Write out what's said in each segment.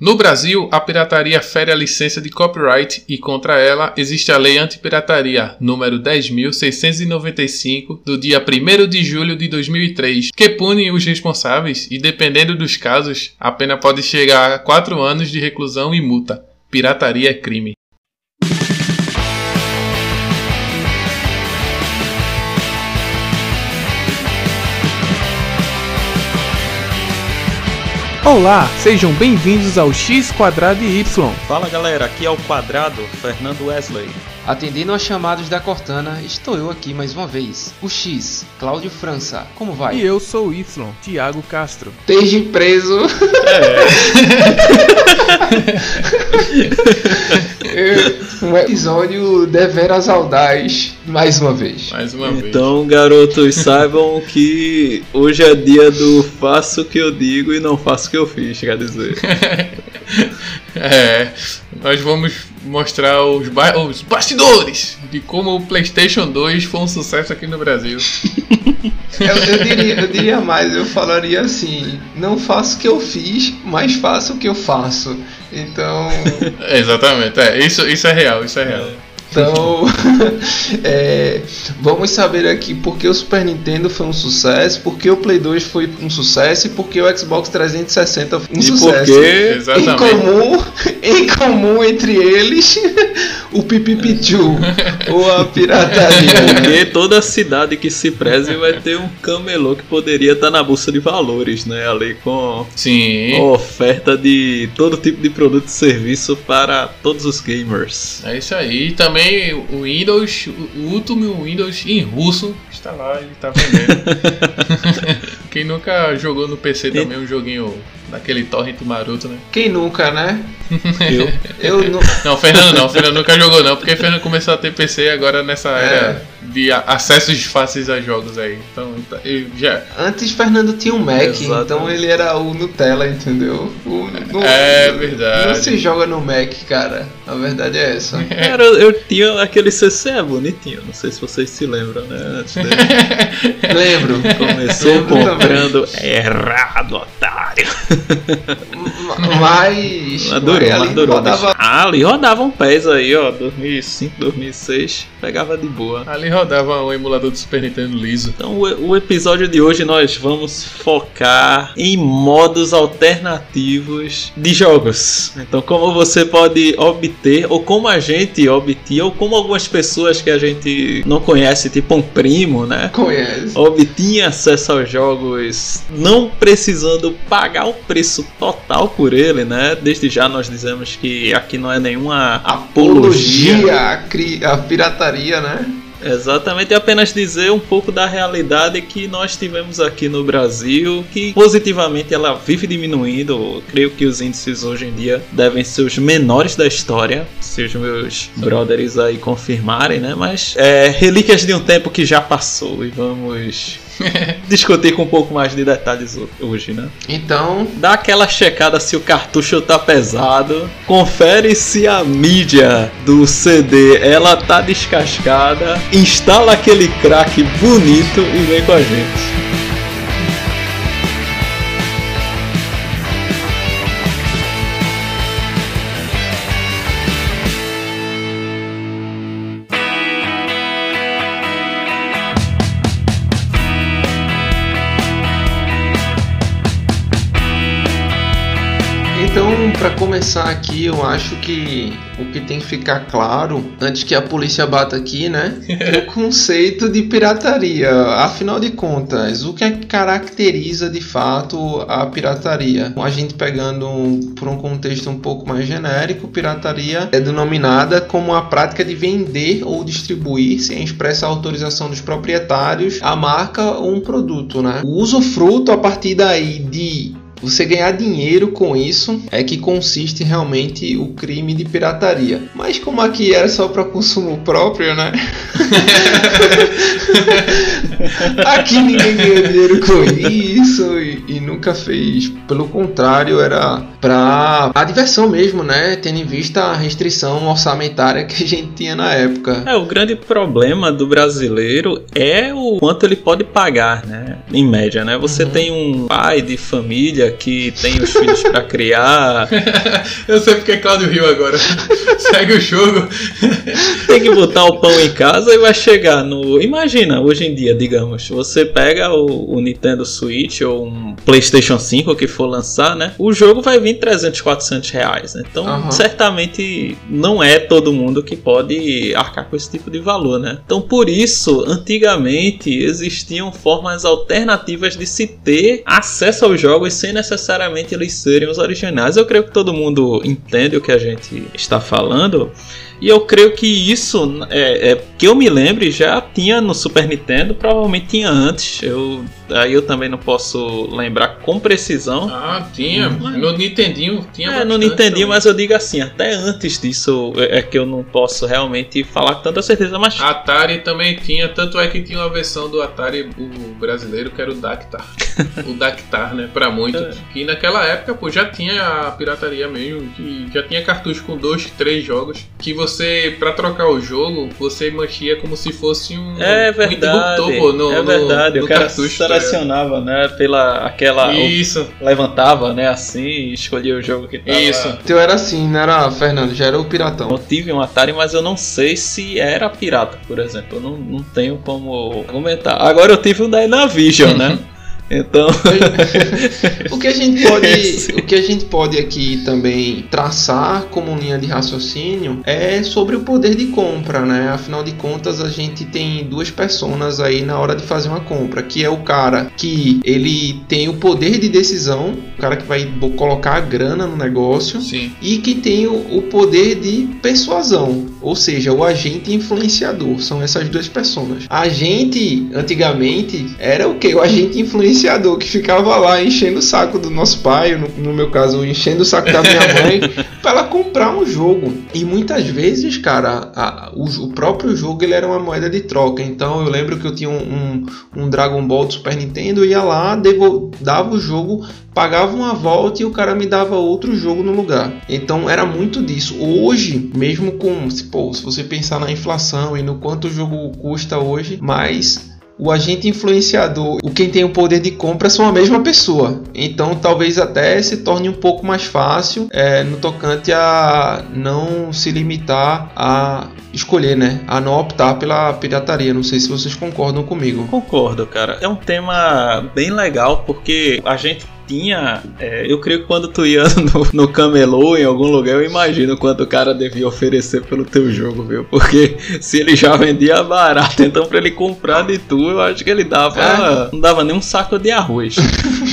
No Brasil, a pirataria fere a licença de copyright e contra ela existe a Lei Antipirataria número 10.695 do dia 1 de julho de 2003, que pune os responsáveis e, dependendo dos casos, a pena pode chegar a 4 anos de reclusão e multa. Pirataria é crime. Olá, sejam bem-vindos ao X Quadrado e Y. Fala galera, aqui é o Quadrado, Fernando Wesley. Atendendo aos chamados da Cortana, estou eu aqui mais uma vez. O X, Cláudio França, como vai? E eu sou o Y, Tiago Castro. Esteja preso. É. um episódio deveras audaz, mais uma vez. Mais uma vez. Então, garotos, saibam que hoje é dia do faço o que eu digo e não faço o que eu fiz, quer dizer. É, nós vamos mostrar os, ba os bastidores de como o PlayStation 2 foi um sucesso aqui no Brasil. Eu, eu diria, eu diria mais, eu falaria assim: não faço o que eu fiz, mas faço o que eu faço. Então. Exatamente, é, isso, isso é real, isso é real. Então, é, vamos saber aqui por que o Super Nintendo foi um sucesso, por que o Play 2 foi um sucesso e por que o Xbox 360 foi um E sucesso. porque Em Exatamente. comum, em comum entre eles, o Pipipichu ou a pirataria. Porque toda cidade que se preze vai ter um camelô que poderia estar na bolsa de valores, né? Ali com Sim, oferta de todo tipo de produto e serviço para todos os gamers. é isso aí. E também o Windows, o último Windows em russo está lá, ele tá vendendo. Quem nunca jogou no PC também um joguinho daquele torrent maroto, né? Quem nunca, né? Eu. Eu nu- Não, Fernando não, Fernando nunca jogou não, porque Fernando começou a ter PC agora nessa era de acessos fáceis a jogos aí. Então, eu já. Antes Fernando tinha um Mac, Exatamente. então ele era o Nutella, entendeu? O- no- É verdade. Não se joga no Mac, cara. A verdade é essa. Cara, eu, tinha aquele CC é bonitinho, não sei se vocês se lembram, né? Antes dele. Lembro. Começou Lembro também. comprando errado, otário. Mas. Adorou, mas ali adorou. rodava- Ah, ali rodava um pés aí, ó. 2005, 2006. Pegava de boa. Ali rodava um emulador do Super Nintendo liso. Então, o, o episódio de hoje nós vamos focar em modos alternativos de jogos. Então, como você pode obter, ou como a gente obtia, ou como algumas pessoas que a gente não conhece, tipo um primo, né? Conhece. obtinha acesso aos jogos não precisando pagar o preço total por ele, né? Desde já nós dizemos que aqui não é nenhuma apologia. Apologia à pirataria, né? Exatamente, é apenas dizer um pouco da realidade que nós tivemos aqui no Brasil, que positivamente ela vive diminuindo. Eu creio que os índices hoje em dia devem ser os menores da história, se os meus brothers aí confirmarem, né? Mas é relíquias de um tempo que já passou e vamos discutir com um pouco mais de detalhes ho- hoje, né? Então, Dá aquela checada se o cartucho tá pesado. Confere se a mídia do CD ela tá descascada. Instala aquele crack bonito e vem com a gente. Para começar aqui, eu acho que o que tem que ficar claro, antes que a polícia bata aqui, né? É o conceito de pirataria. Afinal de contas, o que é que caracteriza de fato a pirataria? A gente pegando um- por um contexto um pouco mais genérico, pirataria é denominada como a prática de vender ou distribuir sem expressa autorização dos proprietários a marca ou um produto, né? O usufruto a partir daí de você ganhar dinheiro com isso é que consiste realmente o crime de pirataria. Mas como aqui era só para consumo próprio, né? aqui ninguém ganhou dinheiro com isso e, e nunca fez. Pelo contrário, era para a diversão mesmo, né? Tendo em vista a restrição orçamentária que a gente tinha na época. É, o grande problema do brasileiro é o quanto ele pode pagar, né? Em média, né? Você Uhum. tem um pai de família família que tem os filhos pra criar. Eu sei porque é Claudio Rio agora. Segue o jogo. tem que botar o pão em casa e vai chegar no. Imagina, hoje em dia, digamos, você pega o, o Nintendo Switch ou um PlayStation 5 que for lançar, né? O jogo vai vir 300, 400 reais. Né? Então, Aham. certamente não é todo mundo que pode arcar com esse tipo de valor, né? Então, por isso, antigamente existiam formas alternativas de se ter acesso aos jogos sem necessariamente eles serem os originais. Eu creio que todo mundo entende o que a gente está falando. E eu creio que isso, é, é, que eu me lembre, já tinha no Super Nintendo, provavelmente tinha antes. Eu, aí eu também não posso lembrar com precisão. Ah, tinha. No Nintendinho tinha É, no Nintendinho, também. mas eu digo assim, até antes disso é é que eu não posso realmente falar com tanta certeza, mas Atari também tinha, tanto é que tinha uma versão do Atari o brasileiro que era o Dactar. o Dactar, né, pra muito. É. Que naquela época, pô, já tinha a pirataria mesmo, que já tinha cartucho com dois, três jogos, que você, pra trocar o jogo, você mexia como se fosse um, é um verdade. interruptor, pô, no, é no- verdade, no o cara cartucho. tá selecionava, né, pela aquela Isso, levantava, né, assim, e escolhia o jogo que tava. isso. O teu era assim, não era, Fernando? Já era o piratão. Eu tive um Atari, mas eu não sei se era pirata, por exemplo. Eu não, não tenho como argumentar. Agora eu tive um Dynavision, né? Então. O que a gente pode, Esse. o que a gente pode aqui também traçar como linha de raciocínio é sobre o poder de compra, né? Afinal de contas, a gente tem duas personas aí na hora de fazer uma compra, que é o cara que ele tem o poder de decisão, o cara que vai colocar a grana no negócio, Sim. e que tem o, o poder de persuasão, ou seja, o agente influenciador. São essas duas pessoas. A gente, antigamente, era o que? O agente influenciador que ficava lá enchendo o saco do nosso pai, no, no meu caso, enchendo o saco da minha mãe, para ela comprar um jogo. E muitas vezes, cara, a- o, o próprio jogo ele era uma moeda de troca. Então eu lembro que eu tinha um, um, um Dragon Ball do Super Nintendo, ia lá, devo, dava o jogo pagava uma volta e o cara me dava outro jogo no lugar. Então era muito disso. Hoje, mesmo com, se, pô, se você pensar na inflação e no quanto o jogo custa hoje, mas o agente influenciador, o quem tem o poder de compra são a mesma pessoa. Então talvez até se torne um pouco mais fácil é, no tocante a não se limitar a escolher, né? A não optar pela pirataria. Não sei se vocês concordam comigo. Concordo, cara. É um tema bem legal porque a gente tinha. é, eu creio que quando tu ia no, no camelô em algum lugar, eu imagino quanto o cara devia oferecer pelo teu jogo, viu? Porque se ele já vendia barato, então pra ele comprar de tu, eu acho que ele dava. Não dava nem um saco de arroz.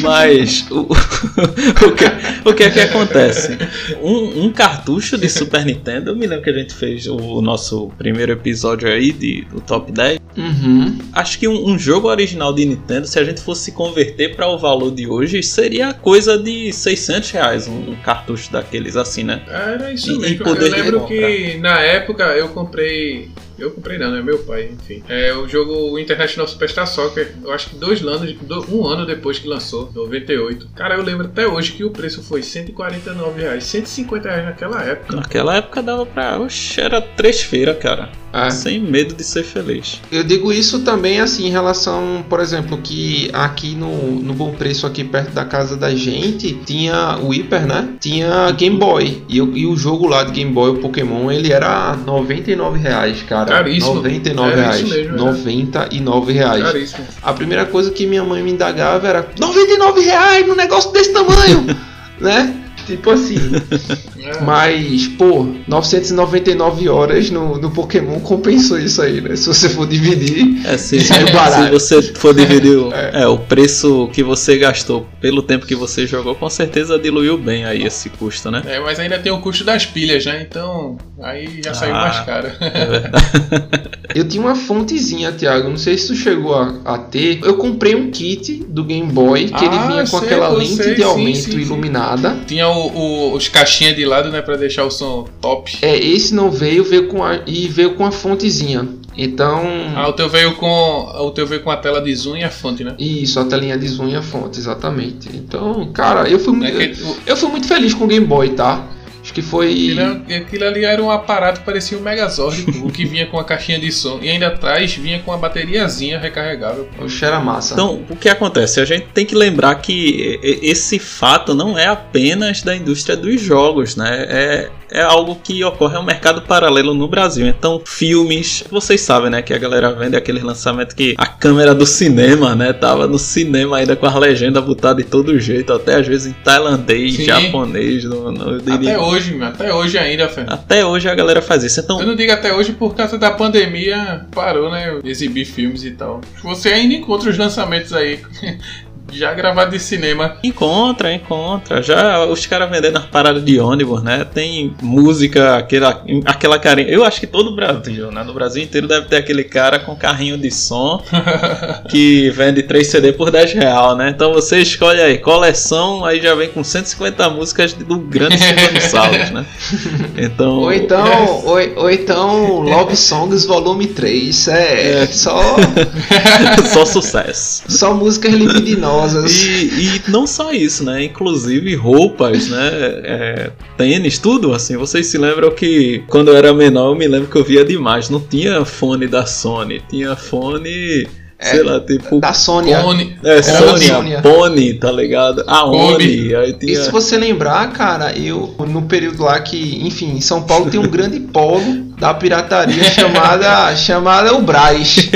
Mas o, o, que, o que é que acontece? Um, um cartucho de Super Nintendo, eu me lembro que a gente fez o, o nosso primeiro episódio aí de, do Top 10. Uhum. Acho que um, um jogo original de Nintendo, se a gente fosse converter para o valor de hoje, seria coisa de 600 reais um, cartucho daqueles assim, né? Era isso E- mesmo. eu lembro que na época eu comprei. Eu comprei não, é meu pai, enfim. É o jogo International Superstar Soccer. Eu acho que dois anos, um ano depois que lançou, 98. Cara, eu lembro até hoje que o preço foi 149 reais, 150 reais naquela época. Naquela época dava pra. Oxe, era três feiras, cara. É. Sem medo de ser feliz. Eu digo isso também assim em relação, por exemplo, que aqui no, no Bom Preço, aqui perto da casa da gente, tinha o Hyper, né? Tinha Game Boy. E, eu- e o jogo lá de Game Boy, o Pokémon, ele era 99 reais, cara. Caríssimo. 99 Era reais. isso mesmo, né? 99 reais. Caríssimo. A primeira coisa que minha mãe me indagava era 99 reais num negócio desse tamanho, né? Tipo assim, É. mas, pô, 999 horas no, no Pokémon compensou isso aí, né? Se você for dividir. É, se, Saiu barato. se você for dividir o, é, o preço que você gastou pelo tempo que você jogou, com certeza diluiu bem aí esse custo, né? É, mas ainda tem o custo das pilhas, né? Então, aí já saiu Ah. mais caro. É verdade. Eu tinha uma fontezinha, Thiago. Não sei se tu chegou a, a ter. Eu comprei um kit do Game Boy que ele Ah, vinha com sei, aquela lente sei, de aumento sim, sim. iluminada. Tinha o, o- os caixinhas de lado, né? Pra deixar o som top. É, esse não veio, veio com a, e veio com a fontezinha. Então, Ah, o teu veio com. O teu veio com a tela de zoom e a fonte, né? isso, a telinha de zoom e a fonte, exatamente. Então, cara, eu fui É muito, que o- eu fui muito feliz com o Game Boy, tá? Que foi. Aquilo, aquilo ali era um aparato que parecia um Megazord, o que vinha com a caixinha de som. E ainda atrás vinha com uma bateriazinha recarregável. pô. Oxe, era massa. Então, o que acontece? A gente tem que lembrar que esse fato não é apenas da indústria dos jogos, né? É, é algo que ocorre, é um mercado paralelo no Brasil. Então, filmes, vocês sabem, né? Que a galera vende aquele lançamento que a câmera do cinema, né? Tava no cinema ainda com a legenda botada de todo jeito, até às vezes em tailandês, Sim. japonês, no, no, Até hoje, meu, até hoje ainda, Fernando. Até hoje a galera faz isso. Então, Eu não digo até hoje por causa da pandemia, parou, né? Exibir filmes e tal. Você ainda encontra os lançamentos aí, já gravados de cinema. Encontra, encontra. Já os caras vendendo as paradas de ônibus, né? Tem música, aquela, aquela carinha. Eu acho que todo o Brasil, né? No Brasil inteiro deve ter aquele cara com carrinho de som que vende 3 CD por 10 real, né? Então você escolhe aí, coleção, aí já vem com 150 músicas do grande Silvio Salles, né? Então. Ou então, ou, ou então Love Songs Volume 3. É, É. só, Só sucesso. só músicas libidinosas. E, e não só isso, né? Inclusive roupas, né? É, tênis, tudo assim. Vocês se lembram que quando eu era menor, eu me lembro que eu via demais. Não tinha fone da Sony, tinha fone, sei lá, tipo. Da Sônia. Pony. É, Sony. Pony, tá ligado? A. Oni, aí E tinha. se você lembrar, cara, eu no período lá que, enfim, em São Paulo tem um grande polo da pirataria chamada chamada o Braz.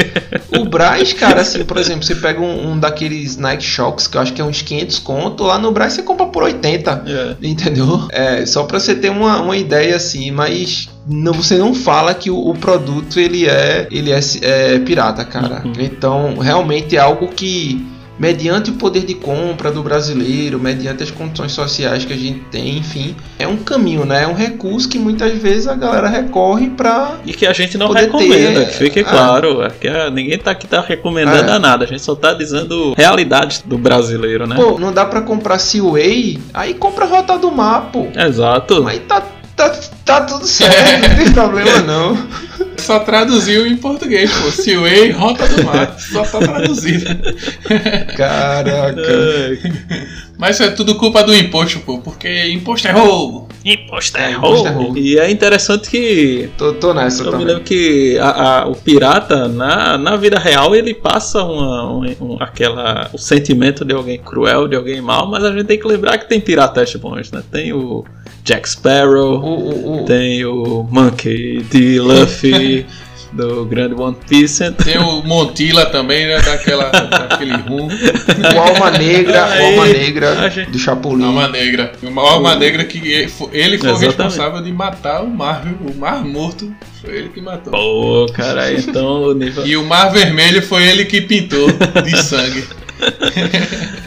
O Braz, cara, assim, por exemplo, você pega um, um daqueles Nike Shocks que eu acho que é uns 500 conto, lá no Braz você compra por 80. É. Entendeu? É, só pra você ter uma, uma ideia assim, mas não, você não fala que o, o produto ele é ele é, é pirata, cara. Uhum. Então, realmente é algo que mediante o poder de compra do brasileiro, mediante as condições sociais que a gente tem, enfim, é um caminho, né? É um recurso que muitas vezes a galera recorre pra E que a gente não recomenda, ter, que fique é. claro. É que ah, ninguém tá aqui tá recomendando É. a nada, a gente só tá dizendo realidades do brasileiro, né? Pô, não dá pra comprar Seaway, aí compra a Rota do Mar, pô. Exato. Mas tá, tá, tá tudo certo, não tem problema não. Só traduziu em português, pô. Seaway, Rota do Mar. Só tá traduzido. Caraca. Mas isso é tudo culpa do imposto, pô. Porque imposto é roubo. Imposto é É, imposto é roubo. roubo. E é interessante que Tô, tô nessa eu me também. lembro que a- a- o pirata, na, na vida real, ele passa uma, um- um- aquela, o sentimento de alguém cruel, de alguém mau, mas a gente tem que lembrar que tem piratas bons, né? Tem o Jack Sparrow, O, o, o, tem o Monkey de Luffy, do grande One Piece. Tem o Montila também, né? Daquela, daquele rum. o Alma Negra, o Alma Negra gente- do Chapolin. Alma Negra. Uma alma negra que ele fo- ele foi o Exatamente. responsável de matar o mar, viu? O mar morto foi ele que matou. Pô, cara, então o nível. E o mar vermelho foi ele que pintou de sangue.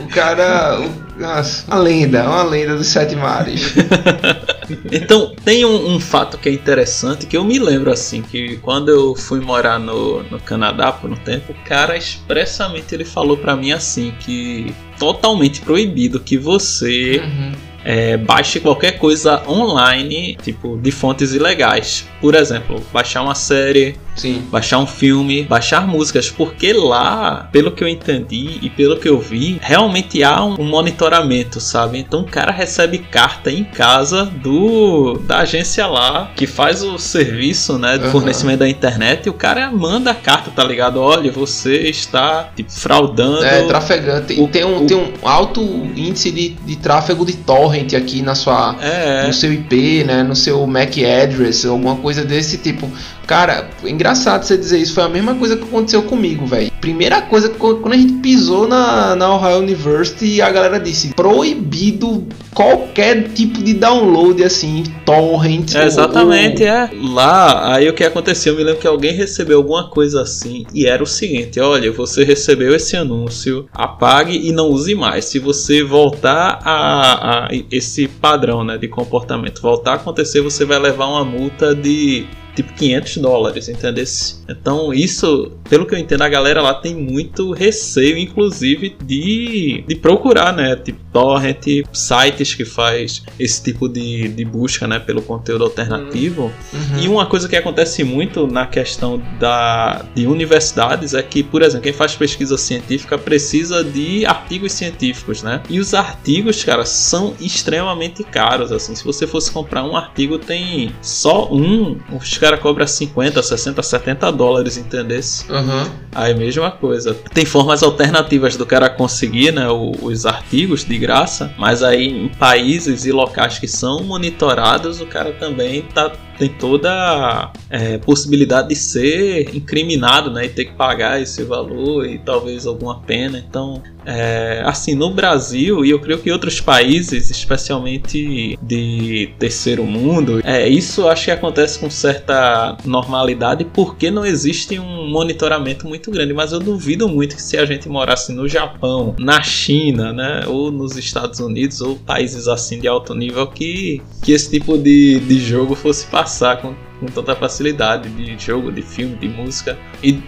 O cara. o- nossa, uma lenda, uma lenda dos sete mares. Então, tem um, um fato que é interessante que eu me lembro assim, que quando eu fui morar no, no Canadá por um tempo, o cara expressamente ele falou pra mim assim que totalmente proibido que você Uhum. é, baixe qualquer coisa online, tipo de fontes ilegais. Por exemplo, baixar uma série, Sim. baixar um filme, baixar músicas, porque lá, pelo que eu entendi e pelo que eu vi, realmente há um monitoramento, sabe? Então o cara recebe carta em casa do da agência lá que faz o serviço, né, de Aham. fornecimento da internet, e o cara manda a carta, tá ligado? Olha, você está tipo fraudando. É, trafegante. o- tem, um, o- tem um alto índice de, de tráfego de torrent aqui na sua, É, no seu IP, né? No seu MAC address, alguma coisa desse tipo. Cara, engraçado você dizer isso. Foi a mesma coisa que aconteceu comigo, velho. Primeira coisa, qu- quando a gente pisou na, na Ohio University, a galera disse: proibido qualquer tipo de download, assim, torrent. É, ou- exatamente, é. Lá, aí o que aconteceu? Eu me lembro que alguém recebeu alguma coisa assim e era o seguinte: olha, você recebeu esse anúncio, apague e não use mais. Se você voltar a, a esse padrão né, de comportamento, voltar a acontecer, você vai levar uma multa de tipo 500 dólares, entendeu? Então, isso, pelo que eu entendo, a galera lá tem muito receio, inclusive, de, de procurar, né? Tipo, torrent, sites sites que faz esse tipo de, de busca, né, pelo conteúdo alternativo. Uhum. E uma coisa que acontece muito na questão da, de universidades é que, por exemplo, quem faz pesquisa científica precisa de artigos científicos, né? E os artigos, cara, são extremamente caros, assim. Se você fosse comprar um artigo, tem só um, os caras cobram 50, 60, 70 dólares, entendesse? Uhum. Aí mesma coisa. Tem formas alternativas do cara conseguir, né, os artigos de graça, mas aí em países e locais que são monitorados, o cara também tá tem toda a é, possibilidade de ser incriminado, né? E ter que pagar esse valor e talvez alguma pena. Então, é, assim, no Brasil e eu creio que outros países, especialmente de terceiro mundo, é, isso acho que acontece com certa normalidade porque não existe um monitoramento muito grande. Mas eu duvido muito que se a gente morasse no Japão, na China, né, ou nos Estados Unidos, ou países assim de alto nível, que, que esse tipo de, de jogo fosse passar com, com tanta facilidade de jogo, de filme, de música e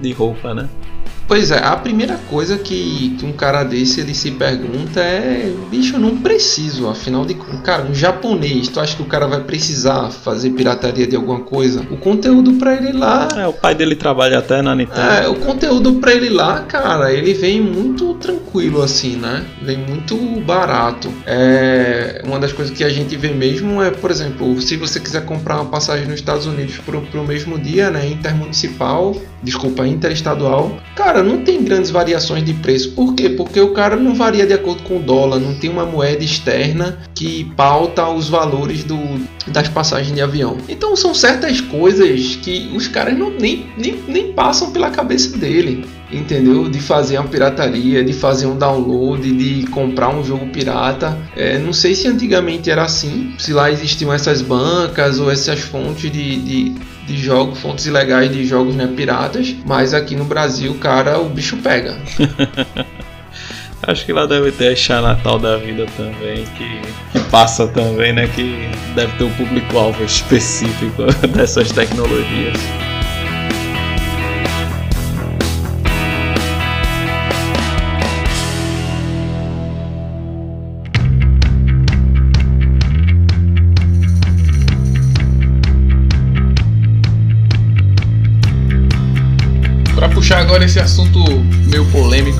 de roupa, né? Pois é, a primeira coisa que, que um cara desse ele se pergunta é: bicho, eu não preciso, afinal de contas, cara, um japonês, tu acha que o cara vai precisar fazer pirataria de alguma coisa? O conteúdo pra ele lá. É, o pai dele trabalha até na Nintendo. É, o conteúdo pra ele lá, cara, ele vem muito tranquilo assim, né? Vem muito barato. É, uma das coisas que a gente vê mesmo é, por exemplo, se você quiser comprar uma passagem nos Estados Unidos pro, pro mesmo dia, né, intermunicipal, desculpa, interestadual, cara não tem grandes variações de preço. Por quê? Porque o cara não varia de acordo com o dólar, não tem uma moeda externa que pauta os valores do, das passagens de avião. Então são certas coisas que os caras não, nem, nem, nem passam pela cabeça dele entendeu? De fazer uma pirataria, de fazer um download, de comprar um jogo pirata. É, não sei se antigamente era assim, se lá existiam essas bancas ou essas fontes de, de, de jogos, fontes ilegais de jogos né, piratas, mas aqui no Brasil, cara, o bicho pega. Acho que lá deve ter a Natal da vida também, que, que passa também, né? Que deve ter um público-alvo específico dessas tecnologias.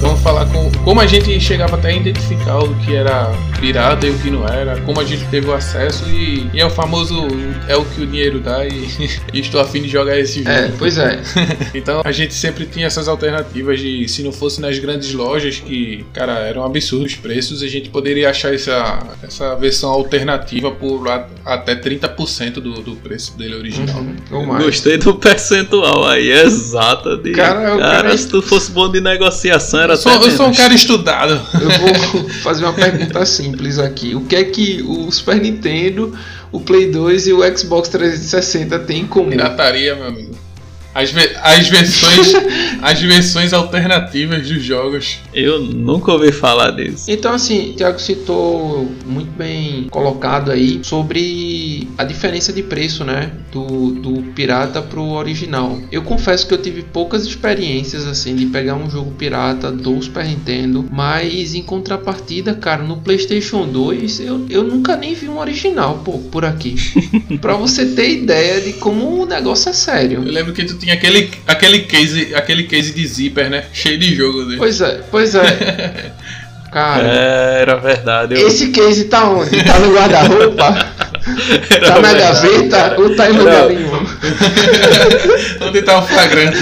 Vamos falar com como a gente chegava até a identificar o que era pirata e o que não era, como a gente teve o acesso e, e é o famoso é o que o dinheiro dá e, e estou afim de jogar esse jogo. É, pois é. então a gente sempre tinha essas alternativas de se não fosse nas grandes lojas que, cara, eram absurdos os preços, a gente poderia achar essa, essa versão alternativa por até 30% do, do preço dele original. Uhum. Gostei do percentual aí, exato. De... Cara, cara, se tu fosse bom de negociação, era eu sou, eu sou um cara estudado. Eu vou fazer uma pergunta simples aqui. O que é que o Super Nintendo, o Play 2 e o Xbox 360 têm em comum? Pirataria, meu amigo. As, as, versões, as versões alternativas dos jogos. Eu nunca ouvi falar disso. Então, assim, o Thiago citou muito bem colocado aí sobre a diferença de preço, né? Do, do pirata pro original. Eu confesso que eu tive poucas experiências, assim, de pegar um jogo pirata do Super Nintendo, mas em contrapartida, cara, no PlayStation 2 eu, eu nunca nem vi um original, pô, por aqui. pra você ter ideia de como o negócio é sério. Eu lembro que tu tinha aquele, aquele, case, aquele case de zíper, né? Cheio de jogo dele. Pois é, pois é. Cara. É, era verdade. Eu... Esse case tá onde? Tá no guarda-roupa? tá na gaveta ou tá em lugar nenhum? onde tá o flagrante?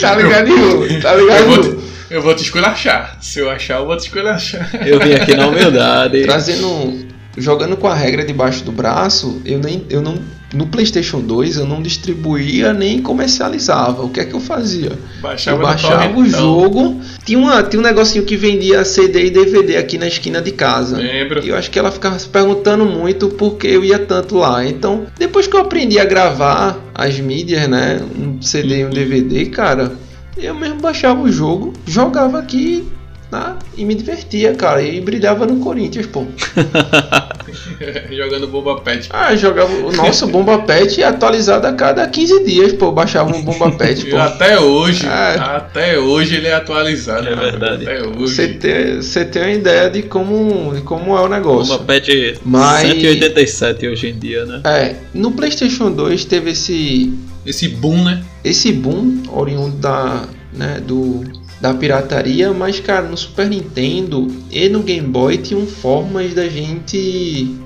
Tá ligado nenhum, tá ligado eu vou, te, eu vou te esculachar. Se eu achar, eu vou te esculachar. Eu vim aqui na humildade. Trazendo. Jogando com a regra debaixo do braço, eu, nem, eu não no PlayStation 2 eu não distribuía nem comercializava. O que é que eu fazia? Baixava, eu baixava o jogo. Tinha, uma, tinha um negocinho que vendia CD e DVD aqui na esquina de casa. Lembro. E eu acho que ela ficava se perguntando muito por que eu ia tanto lá. Então, depois que eu aprendi a gravar as mídias, né? Um CD e um DVD, cara, eu mesmo baixava o jogo, jogava aqui né? e me divertia, cara. E brilhava no Corinthians, pô. Jogando bomba pet. Ah, jogava. Nossa, bomba pet atualizado a cada 15 dias, pô. Baixava um bomba pet, pô. até hoje, É. até hoje ele é atualizado. É né? verdade. Até Você hoje. tem, você tem uma ideia de como, de como é o negócio. Uma pet Mas- 187 hoje em dia, né? É, no PlayStation 2 teve esse Esse boom, né? esse boom oriundo da, né, do, da pirataria, mas cara, no Super Nintendo e no Game Boy tinham formas da gente.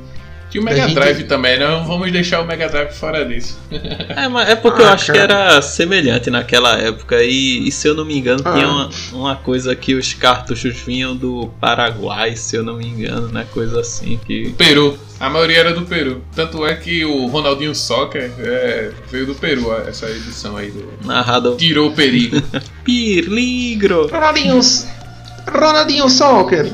Tinha o Mega gente- Drive também, não vamos deixar o Mega Drive fora disso. É, mas é porque eu Ah, acho cara. que era semelhante naquela época. E, e se eu não me engano, Ah. tinha uma, uma coisa que os cartuchos vinham do Paraguai, se eu não me engano, né? Coisa assim que. Peru. A maioria era do Peru. Tanto é que o Ronaldinho Soccer é, veio do Peru, essa edição aí do. Narrado Tirou o perigo. Pirligro. Ronaldinho, Ronaldinho Soccer!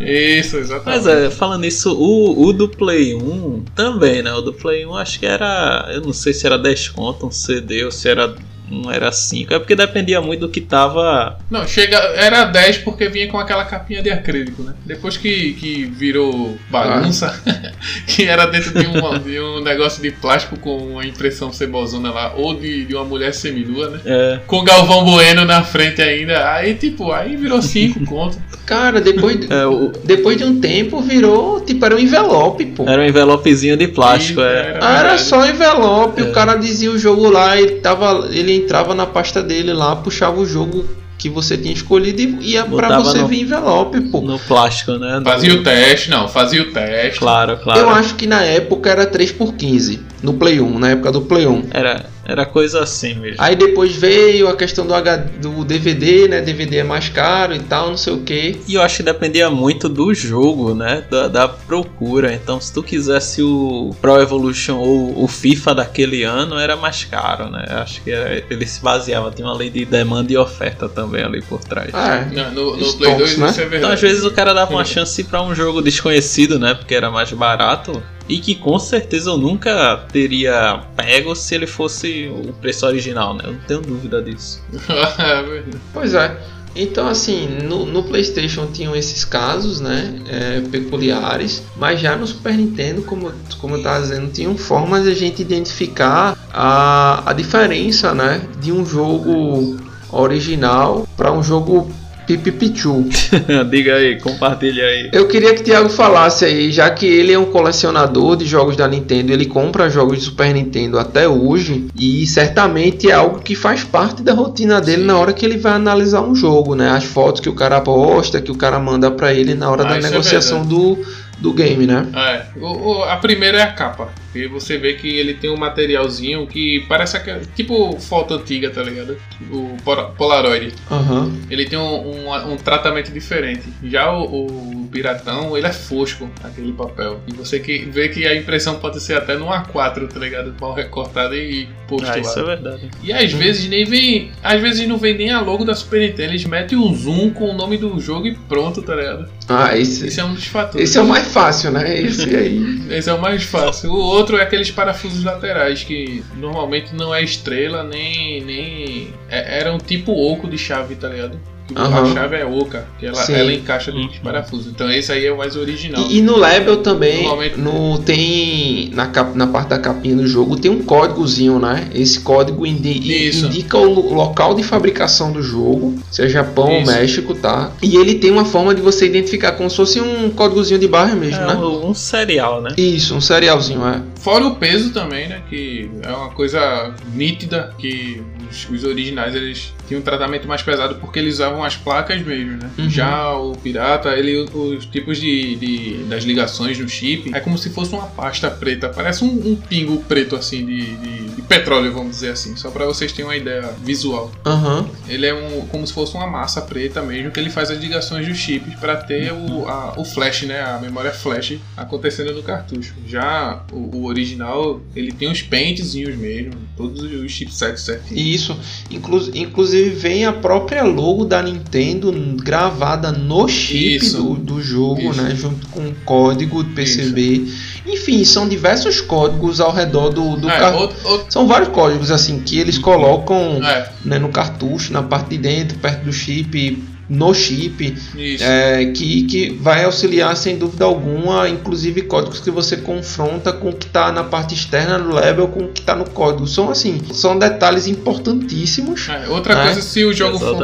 Isso, exatamente. Mas é, falando isso, o, o do Play 1 também, né? O do Play 1 acho que era. Eu não sei se era 10 conto, um CD ou se era. Não era 5. É porque dependia muito do que tava. Não, chega. Era 10 porque vinha com aquela capinha de acrílico, né? Depois que, que virou bagunça, que era dentro de um, de um negócio de plástico com uma impressão cebosona lá, ou de, de uma mulher seminua, né? É, Com Galvão Bueno na frente ainda. Aí, tipo, aí virou 5 conto. Cara, depois, de- é, o- depois de um tempo virou, tipo, era um envelope, pô. era um envelopezinho de plástico. E É. Ah, era verdade. só envelope, É. o cara dizia o jogo lá, ele, tava, ele entrava na pasta dele lá, puxava o jogo que você tinha escolhido e ia pra Botava você no- vir envelope, pô. No plástico, né? No- Fazia o teste, não, fazia o teste. Claro, claro. Eu acho que na época era 3x15, no Play 1, na época do Play 1. Era, era coisa assim mesmo. Aí depois veio a questão do, H, do DVD, né? DVD é mais caro e tal, não sei o que. E eu acho que dependia muito do jogo, né? Da, da procura. Então, se tu quisesse o Pro Evolution ou o FIFA daquele ano, era mais caro, né? Eu acho que era- ele se baseava, tinha uma lei de demanda e oferta também ali por trás. Ah, é. Não, no, no Stonks, Play 2 né? isso é verdade. Então, às vezes, o cara dava uma chance pra um jogo desconhecido, né? Porque era mais barato. E que com certeza eu nunca teria pego se ele fosse o preço original, né? Eu não tenho dúvida disso. Pois é. Então, assim, no, no PlayStation tinham esses casos, né? é, peculiares, mas já no Super Nintendo, como, como eu tava dizendo, tinham formas de a gente identificar a, a diferença, né? De um jogo original para um jogo Pipipichu. Diga aí, compartilha aí. Eu queria que o Thiago falasse aí, já que ele é um colecionador de jogos da Nintendo, ele compra jogos de Super Nintendo até hoje, e certamente é algo que faz parte da rotina dele Sim. na hora que ele vai analisar um jogo, né? As fotos que o cara posta, que o cara manda pra ele na hora Ah, da é negociação do, do game, né? É, o- o- a primeira é a capa. E você vê que ele tem um materialzinho que parece aquele, tipo foto antiga, tá ligado? O Polaroid. Aham. Ele tem um, um- um tratamento diferente. Já o, o Piratão, ele é fosco, aquele papel. E você que vê que a impressão pode ser até no A4, tá ligado? Mal recortada e posto Ah, lá. isso é verdade. E às vezes nem vem. Às vezes não vem nem a logo da Super Nintendo. Eles metem um zoom com o nome do jogo e pronto, tá ligado? Ah, esse, Esse é um dos fatores. esse é o mais fácil, né? Esse aí. Esse é o mais fácil. O outro é aqueles parafusos laterais que normalmente não é estrela nem. nem é, era um tipo oco de chave, tá ligado? Aham. A chave é oca, que ela, ela encaixa nos Uhum. parafusos. Então esse aí é o mais original. E, e no Label também, Normalmente- no, tem na, cap- na parte da capinha do jogo, tem um códigozinho, né? Esse código indi- Isso. indica o lo- local de fabricação do jogo, seja Japão ou Isso. México, tá? E ele tem uma forma de você identificar como se fosse um códigozinho de barra mesmo, É né? um, um serial, né? Isso, um serialzinho, é. Fora o peso também, né? Que é uma coisa nítida que os, os originais eles tinham um tratamento mais pesado porque eles usavam as placas mesmo, né? Uhum. Já o pirata, ele os tipos de, de- das ligações no chip é como se fosse uma pasta preta, parece um, um pingo preto assim de, de- de petróleo, vamos dizer assim, só para vocês terem uma ideia visual. Aham. Ele é um, como se fosse uma massa preta mesmo, que ele faz as ligações dos chips para ter o, a- o flash, né? A memória flash acontecendo no cartucho. Já o, o original, ele tem os pentezinhos mesmo, todos os chipsets certinhos. Isso, Inclu- inclusive vem a própria logo da Nintendo gravada no chip Isso. do, do jogo, Isso. né? Junto com o código do PCB. Enfim, são diversos códigos ao redor do, do É, car- outro- outro- São vários códigos assim que eles colocam é, né, no cartucho, na parte de dentro, perto do chip, no chip, é, que, que vai auxiliar sem dúvida alguma, inclusive códigos que você confronta com o que está na parte externa do level com o que está no código. São assim, são detalhes importantíssimos. É, outra É. coisa, se o jogo for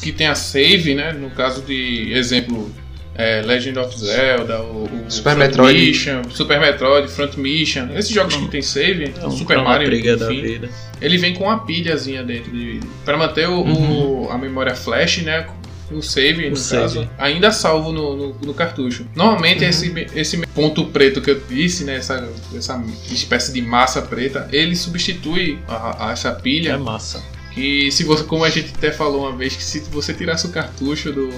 que tenha save, né? No caso de exemplo, é, Legend of Zelda, o, o Super Front Metroid. Mission, Super Metroid, Front Mission, esses jogos que tem save, É um Super Mario, enfim, vida. ele vem com uma pilhazinha dentro de para manter o, Uhum. o- a memória flash, né? O save, O no save. caso, ainda salvo no, no- no cartucho. Normalmente Uhum. esse, esse ponto preto que eu disse, né? Essa, essa espécie de massa preta, ele substitui a, a essa É pilha massa. que se você, como a gente até falou uma vez, que se você tirasse o cartucho do.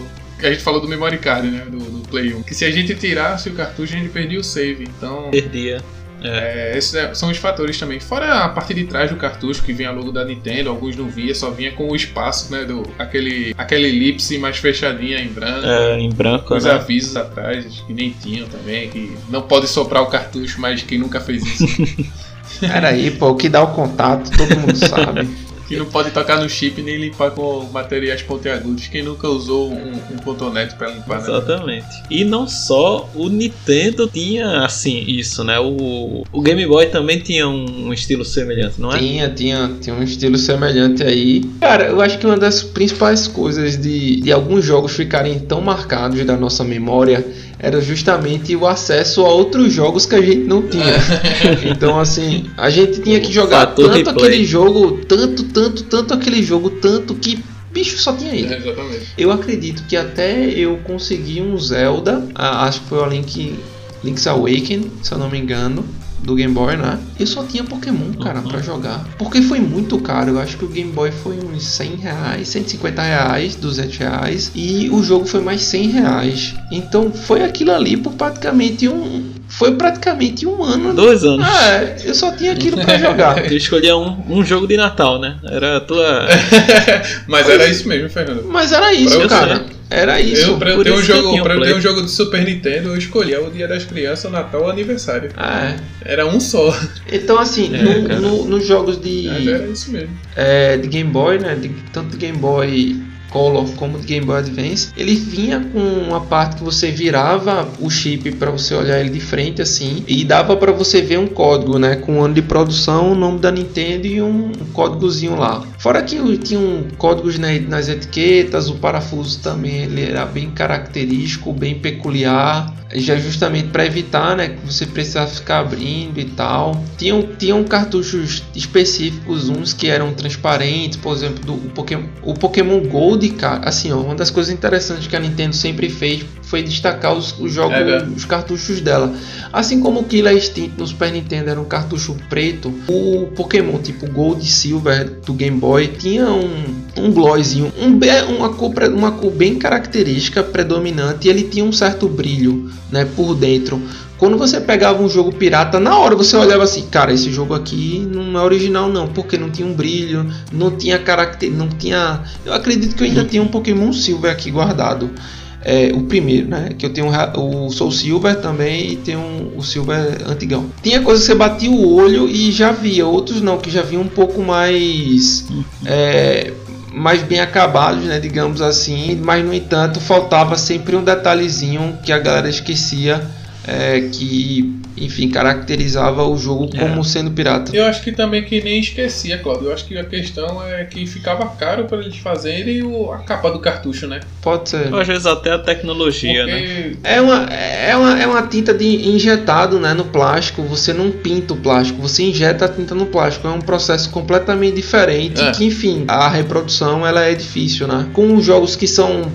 A gente falou do memory card, né? Do, do Play 1. Que se a gente tirasse o cartucho, a gente perdia o save. Então. Perdia. É, esses é- são os fatores também. Fora a parte de trás do cartucho, que vinha logo da Nintendo, alguns não via, só vinha com o espaço, né? Do, aquele, aquele elipse mais fechadinha em branco. É, em branco, Os né? avisos atrás, que nem tinham também, que não pode soprar o cartucho, mas quem nunca fez isso. Peraí, pô, o que dá o contato, todo mundo sabe. que não pode tocar no chip nem limpar com materiais pontiagudos. Quem nunca usou um, um cotonete pra limpar, né? Exatamente. E não só o Nintendo tinha assim isso, né? O, o Game Boy também tinha um, um estilo semelhante, não é? Tinha, tinha, tinha um estilo semelhante aí. Cara, eu acho que uma das principais coisas de, de alguns jogos ficarem tão marcados da nossa memória era justamente o acesso a outros jogos que a gente não tinha. então, assim, a gente tinha que jogar tanto replay. aquele jogo, tanto, tanto, tanto aquele jogo, tanto que bicho só tinha ele. É. Eu acredito que até eu consegui um Zelda, acho que foi o Link, Link's Awakening, se eu não me engano, do Game Boy, né? Eu só tinha Pokémon, cara, Uhum. pra jogar. Porque foi muito caro, eu acho que o Game Boy foi uns 100 reais, 150 reais, 200 reais, e o jogo foi mais 100 reais. Então foi aquilo ali por praticamente um... Foi praticamente um ano. Dois anos. É, eu só tinha aquilo pra jogar. Tu escolhia um, um jogo de Natal, né? Era a tua. Mas era isso mesmo, Fernando. Mas era isso, Eu cara. Era isso. Eu, pra eu ter um eu jogo, o pra eu ter um jogo de Super Nintendo, eu escolhia o Dia das Crianças, o Natal ou o aniversário. É. Era um só. Então, assim, É, no- no- nos jogos de, Mas era isso mesmo. é, de Game Boy, né? de- tanto de Game Boy Color como de Game Boy Advance, ele vinha com uma parte que você virava o chip para você olhar ele de frente assim e dava para você ver um código, né, com o ano de produção, o nome da Nintendo e um códigozinho lá. Fora que tinha um códigos né, nas etiquetas, o parafuso também ele era bem característico, bem peculiar, já justamente para evitar, né, que você precisasse ficar abrindo e tal. Tinham tinham cartuchos específicos, uns que eram transparentes, por exemplo, do o Pokémon, o Pokémon Gold, cara. Assim, ó, uma das coisas interessantes que a Nintendo sempre fez foi destacar os, os jogos, É os cartuchos dela. Assim como o Killer Instinct no Super Nintendo era um cartucho preto, o Pokémon tipo Gold e Silver do Game Boy tinha um, um glossinho, um, uma, cor, uma cor bem característica, predominante, e ele tinha um certo brilho né, por dentro. Quando você pegava um jogo pirata, na hora você olhava assim, cara, esse jogo aqui não é original não, porque não tinha um brilho, não tinha caracter, não tinha. Eu acredito que eu ainda tenho um Pokémon Silver aqui guardado. É, o primeiro, né? Que eu tenho o Soul Silver também e tenho o Silver antigão. Tinha coisa que você batia o olho e já via, outros não, que já vinham um pouco mais. é, mais bem acabados, né? Digamos assim. Mas no entanto, faltava sempre um detalhezinho que a galera esquecia. É, que, enfim, caracterizava o jogo É. como sendo pirata. Eu acho que também que nem esquecia, Claudio. Eu acho que a questão é que ficava caro para eles fazerem o, a capa do cartucho, né? Pode ser. Às vezes até a tecnologia, né? Porque É uma, é, uma, é uma tinta de injetado né, no plástico. Você não pinta o plástico, você injeta a tinta no plástico. É um processo completamente diferente. É. Que, enfim, a reprodução ela é difícil, né? Com os jogos que são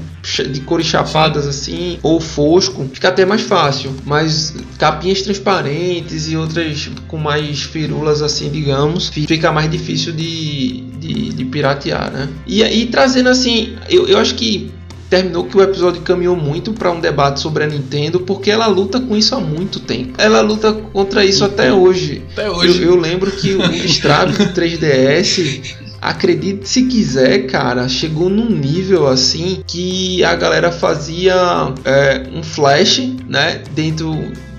de cores chapadas assim, ou fosco, fica até mais fácil. Mas capinhas transparentes e outras com mais firulas assim, digamos, fi- fica mais difícil de, de, de piratear, né? E aí trazendo assim, eu, eu acho que terminou que o episódio caminhou muito para um debate sobre a Nintendo, porque ela luta com isso há muito tempo. Ela luta contra isso até hoje. até Eu, hoje. eu lembro que o Strab do 3DS, acredite se quiser, cara, chegou num nível assim que a galera fazia é, um flash, né, dentro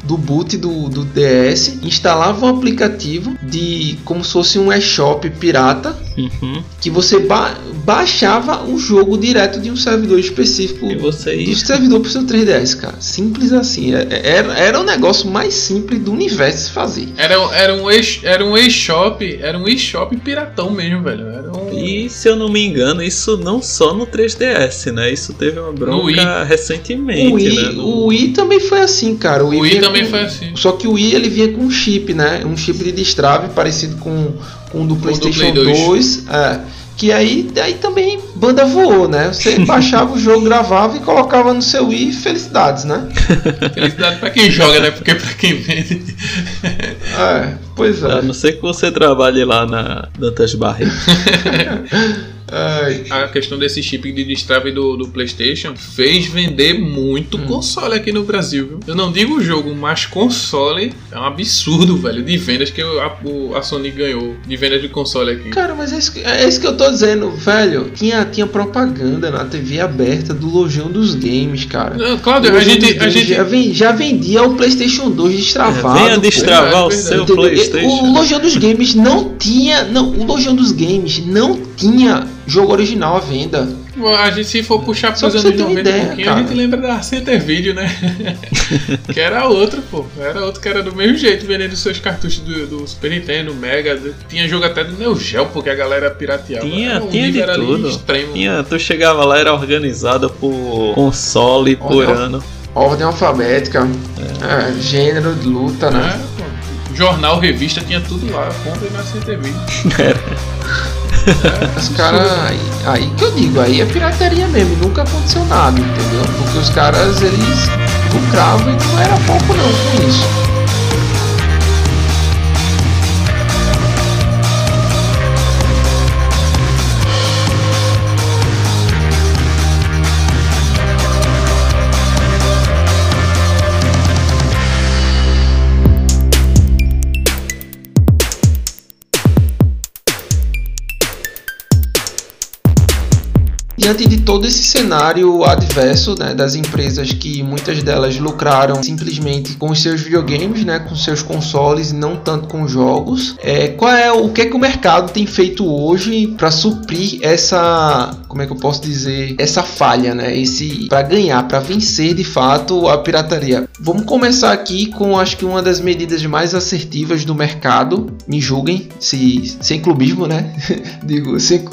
do boot do, do DS, instalava um aplicativo de como se fosse um eShop pirata Uhum. que você ba baixava o jogo direto de um servidor específico E você do servidor pro seu 3DS, cara. Simples assim. É- é- Era, era o negócio mais simples do universo fazer. Era, era um e- era um e-shop, era um e-shop piratão mesmo, velho. Era um... E se eu não me engano, isso não só no 3DS, né? Isso teve uma bronca recentemente, O Wii, né? No- o Wii também foi assim, cara. O Wii, O Wii vinha também foi assim. Só que o Wii ele vinha com um chip, né? Um chip de destrave parecido com, com o do do PlayStation Play 2. 2. É, que aí, aí também banda voou, né? Você baixava o jogo, gravava e colocava no seu Wii. Felicidades, né? Felicidade pra quem joga, né? Porque pra quem vende. É, pois A é. não ser que você trabalhe lá na Dantas Barreto. Ai, A questão desse chip de destrave do, do PlayStation fez vender muito Hum. console aqui no Brasil, viu? Eu não digo jogo, mas console é um absurdo, velho, de vendas que a, o- a Sony ganhou de vendas de console aqui. Cara, mas é isso, que, é isso que eu tô dizendo, velho. Tinha, tinha propaganda na TV aberta do Lojão dos Games, cara. Não, Cláudio, a gente, a gente já, ven- já vendia o PlayStation 2 destravado. Venha pô. destravar o verdade, seu Entendeu? O PlayStation. Lojão dos Games não tinha. Não, o Lojão dos Games não tinha jogo original à venda. A gente, se for puxar pros pra anos você ter uma 90 um ideia, pouquinho, a cara. gente lembra da Center Video, né? que era outro, pô. Era outro que era do mesmo jeito, vendendo seus cartuchos do, do Super Nintendo, Mega. Tinha jogo até do Neo Geo, porque a galera pirateava. Tinha, Era um tinha de tudo. extremo. Tinha, tu chegava lá, era organizada por console, por Olha. ano. Ordem alfabética, é, gênero de luta, né? Pô, Jornal, revista, tinha tudo lá. Compre na Center Video. Os caras. Aí, aí que eu digo, aí é pirataria mesmo, nunca aconteceu nada, entendeu? Porque os caras eles lucravam e não era pouco não com isso. Diante de todo esse cenário adverso né, das empresas que muitas delas lucraram simplesmente com os seus videogames, né, com seus consoles e não tanto com jogos, é, qual é o que é que o mercado tem feito hoje para suprir essa, como é que eu posso dizer, essa falha, né, esse para ganhar, para vencer de fato a pirataria. Vamos começar aqui com acho que uma das medidas mais assertivas do mercado. Me julguem se sem clubismo, né? Digo sem,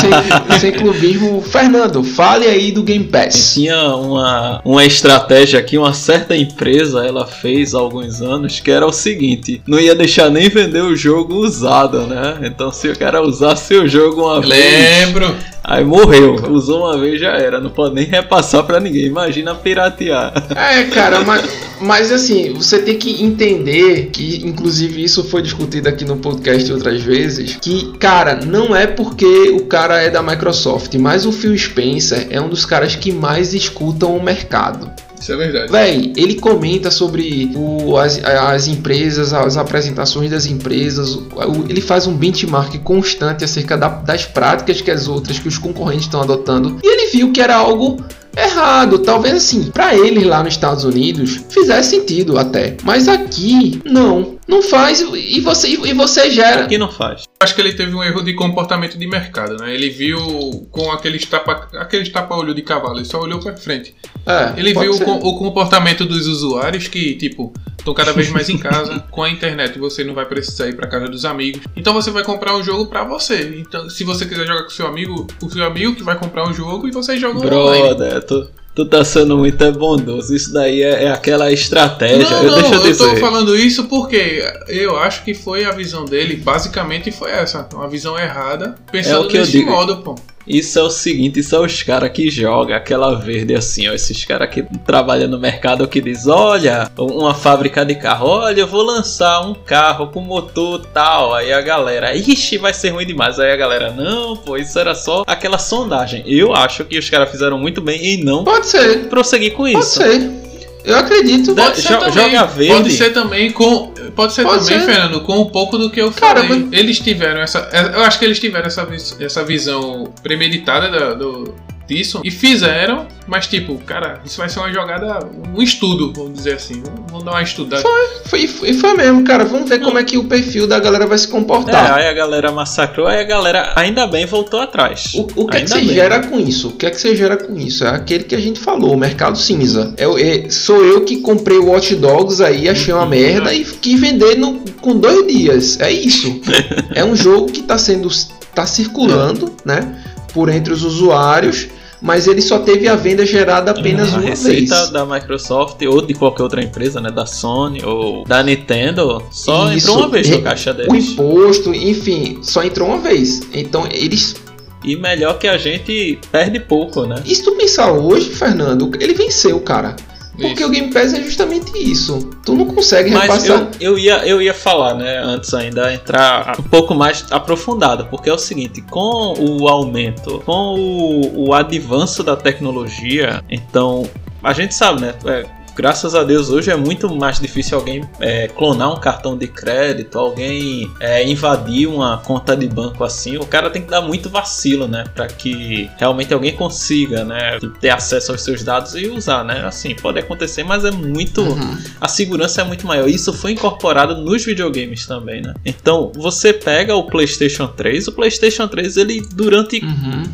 sem, sem clubismo. Fernando, fale aí do Game Pass. Tinha uma, uma estratégia que uma certa empresa ela fez há alguns anos que era o seguinte: não ia deixar nem vender o jogo usado, né? Então se o cara usasse o jogo uma vez, Lembro. Aí morreu. Usou uma vez já era, não pode nem repassar pra ninguém. Imagina piratear. É, cara, mas, mas assim, você tem que entender que, inclusive, isso foi discutido aqui no podcast outras vezes, que, cara, não é porque o cara é da Microsoft, mas o Phil Spencer é um dos caras que mais escutam o mercado. Isso é verdade. Véi, ele comenta sobre o- as, as empresas, as apresentações das empresas, o- ele faz um benchmark constante acerca da- das práticas que as outras, que os concorrentes estão adotando, e ele viu que era algo errado. Talvez assim, pra eles lá nos Estados Unidos fizesse sentido até, mas aqui não, não faz e você e você gera. Aqui não faz. Acho que ele teve um erro de comportamento de mercado, né? Ele viu com aqueles tapa, aqueles tapa-olho de cavalo, ele só olhou pra frente. É, Ele viu o, o comportamento dos usuários que, tipo, estão cada vez mais em casa. com a internet você não vai precisar ir pra casa dos amigos. Então você vai comprar um jogo pra você. Então, se você quiser jogar com seu amigo, o seu amigo que vai comprar um jogo e você joga online. Brother, tu, tu tá sendo muito é bondoso. Isso daí é, é aquela estratégia. Não, eu, não, deixa eu eu tô falando isso porque eu acho que foi a visão dele, basicamente foi essa, uma visão errada, pensando É o que eu desse digo. modo, pô. Isso é o seguinte, isso é os caras que jogam aquela verde assim, ó. Esses caras que trabalham no mercado que diz, olha, uma fábrica de carro, olha, eu vou lançar um carro com motor tal. Aí a galera, ixi, vai ser ruim demais. Aí a galera, não, pô, isso era só aquela sondagem. Eu acho que os caras fizeram muito bem em não Pode ser, prosseguir com pode isso. ser. Eu acredito. Pode ser jo- também, joga verde. Pode ser também com. Pode ser Pode também, ser. Fernando, com um pouco do que eu Cara, falei. mas- Eles tiveram essa. Eu acho que eles tiveram essa, essa visão premeditada da- do, disso e fizeram, mas tipo, cara, isso vai ser uma jogada, um estudo, vamos dizer assim. Vamos dar uma estudada. Foi, foi, foi mesmo, cara. Vamos ver como é que o perfil da galera vai se É, comportar. aí a galera massacrou, aí a galera ainda bem voltou atrás. O, o que, é que você bem. gera com isso? O que é que você gera com isso? É aquele que a gente falou, o mercado cinza. É, é- sou eu que comprei o Watch Dogs aí, achei uma merda e quis vender no- com dois dias. É isso. é um jogo que está sendo tá circulando, né, por entre os usuários, mas ele só teve a venda gerada apenas a uma receita vez. da Microsoft ou de qualquer outra empresa, né, da Sony ou da Nintendo, só Isso. entrou uma vez E- no caixa O deles. imposto, enfim, só entrou uma vez. Então eles E melhor que a gente perde pouco, né? E se tu pensar hoje, Fernando, ele venceu, cara. Porque Isso. o Game Pass é justamente isso. Tu não consegue Mas repassar. eu, eu, ia, eu ia falar, né, antes ainda, entrar um pouco mais aprofundado, porque é o seguinte, com o aumento, com o, o avanço da tecnologia, então, a gente sabe, né, é, graças a Deus hoje é muito mais difícil alguém é, clonar um cartão de crédito, alguém é, invadir uma conta de banco assim, o cara tem que dar muito vacilo, né, para que realmente alguém consiga, né, ter acesso aos seus dados e usar, né, assim, pode acontecer, mas é muito Uhum. a segurança é muito maior. Isso foi incorporado nos videogames também, né? Então, você pega o PlayStation 3, o PlayStation 3 ele durante Uhum.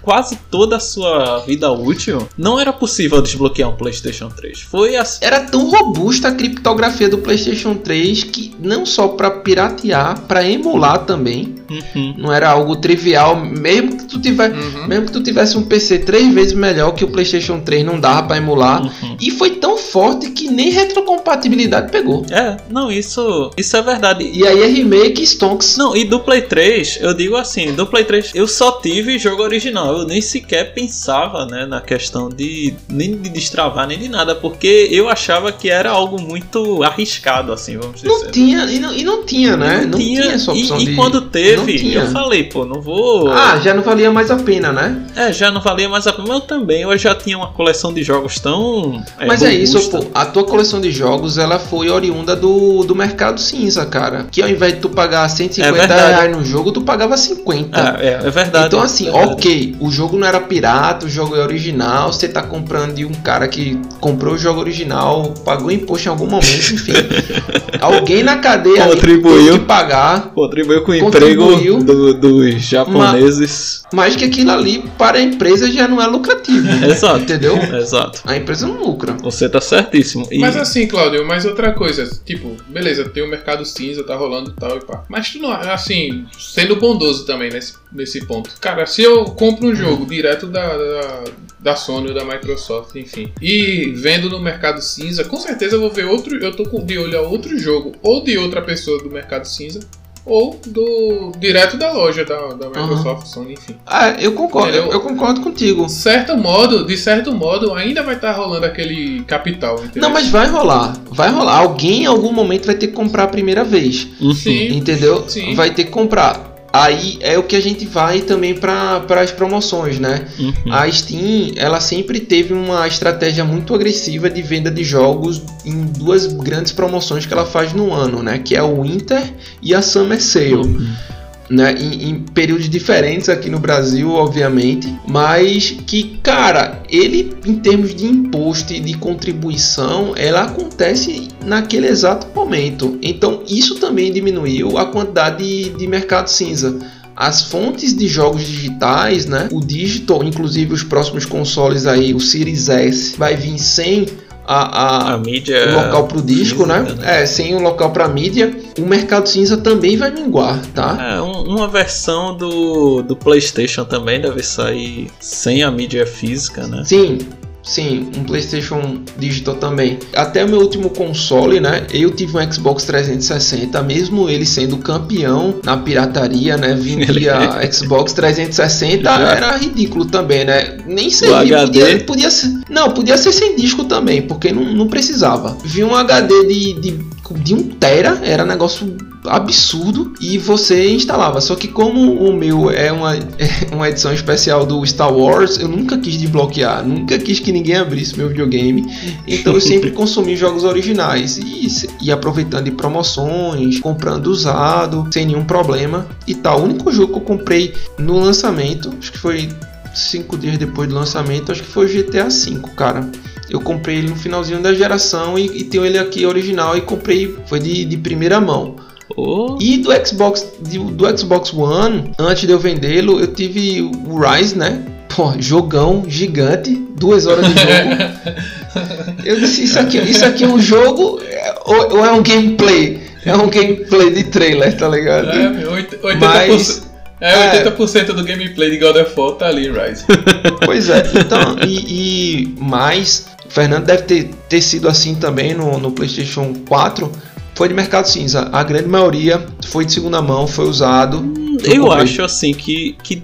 quase toda a sua vida útil, não era possível desbloquear um PlayStation 3. Foi assim. Era tão robusta a criptografia do PlayStation 3 que não só para piratear, para emular também, Uhum. não era algo trivial, mesmo que tu tiver, Uhum. mesmo que tu tivesse um PC três vezes melhor que o PlayStation 3, não dava para emular. Uhum. E foi tão forte que nem retrocompatibilidade pegou. É, não, isso, isso é verdade. E aí é remake Stonks. Não, e do Play 3, eu digo assim, do Play 3 eu só tive jogo original, eu nem sequer pensava, né, na questão de nem de destravar nem de nada, porque eu achava que era algo muito arriscado, assim, vamos dizer. Não tinha, e não, e não tinha, né? Não, tinha, essa e, opção e de... quando não teve, tinha. eu falei, pô, não vou. Ah, já não valia mais a pena, né? É, já não valia mais a pena. Mas eu também, eu já tinha uma coleção de jogos tão. Mas é isso, robusta. pô. A tua coleção de jogos, ela foi oriunda do, do mercado cinza, cara. Que ao invés de tu pagar 150 É reais no jogo, tu pagava 50. Ah, é, é verdade. Então assim, é verdade. ok, o jogo não era pirata, o jogo é original, você tá comprando de um cara que comprou o jogo original, pagou imposto em algum momento, enfim. Alguém na cadeia Contribuiu. que pagar, Contribuiu com o Contribuiu. emprego do- dos japoneses. mas que aquilo ali para a empresa já não é lucrativo. Exato. Entendeu? Exato. A empresa não lucra. Você tá certíssimo. E- Mas assim, Claudio, mas outra coisa, tipo, beleza, tem o mercado cinza, tá rolando e tal e pá. Mas tu não, assim, sendo bondoso também nesse, nesse ponto. Cara, se eu compro um jogo direto da, da, da Sony ou da Microsoft, enfim, e vendo no mercado cinza, com certeza eu vou ver outro, eu tô de olho a outro jogo, ou de outra pessoa do mercado cinza, ou do direto da loja da, da Microsoft, Sony, enfim. Ah, eu concordo, Entendeu? eu concordo contigo. De certo modo, de certo modo, ainda vai estar rolando aquele capital, entendeu? Não, mas vai rolar. Vai rolar. Alguém em algum momento vai ter que comprar a primeira vez. Uhum. Sim. Entendeu? Sim. Vai ter que comprar. Aí é o que a gente vai também para as promoções, né? Uhum. A Steam, ela sempre teve uma estratégia muito agressiva de venda de jogos em duas grandes promoções que ela faz no ano, né? Que é o Winter e a Summer Sale. Uhum. Né, em, em períodos diferentes aqui no Brasil, obviamente, mas que, cara, ele em termos de imposto e de contribuição, ela acontece naquele exato momento. Então, isso também diminuiu a quantidade de, de mercado cinza. As fontes de jogos digitais, né? O digital, inclusive os próximos consoles aí, o Series S, vai vir sem a, a, A mídia. o local para o disco, né? física, É, sem o local para mídia. O mercado cinza também vai minguar, tá? É, um- uma versão do, do PlayStation também deve sair sem a mídia física, né? Sim, sim, um PlayStation Digital também. Até o meu último console, né? Eu tive um Xbox 360, mesmo ele sendo campeão na pirataria, né? Vendia Xbox 360, Já. era ridículo também, né? Nem HD. podia, podia ser. Não, podia ser sem disco também, porque não, não precisava. Vi um HD de, de, de 1 tera, era negócio absurdo e você instalava. Só que como o meu é uma, é uma edição especial do Star Wars, eu nunca quis desbloquear, nunca quis que ninguém abrisse meu videogame. Então eu sempre consumi jogos originais e, e aproveitando de promoções, comprando usado, sem nenhum problema e tal. O único jogo que eu comprei no lançamento, acho que foi cinco dias depois do lançamento, acho que foi GTA V, cara. Eu comprei ele no finalzinho da geração e, e tenho ele aqui original e comprei, foi de, de primeira mão. Oh. E do Xbox, do Xbox One, antes de eu vendê-lo, eu tive o Rise, né? Pô, jogão gigante, duas horas de jogo. Eu disse, isso aqui, isso aqui é um jogo é- ou, ou é um gameplay? É um gameplay de trailer, tá ligado? É, meu, oit- 80%, Mas, é, 80% do gameplay de God of War tá ali, Rise. pois é, então, e, e mais, Fernando deve ter, ter sido assim também no, no PlayStation 4. Foi de mercado cinza. A grande maioria foi de segunda mão, foi usado. Eu comprei. acho assim que, que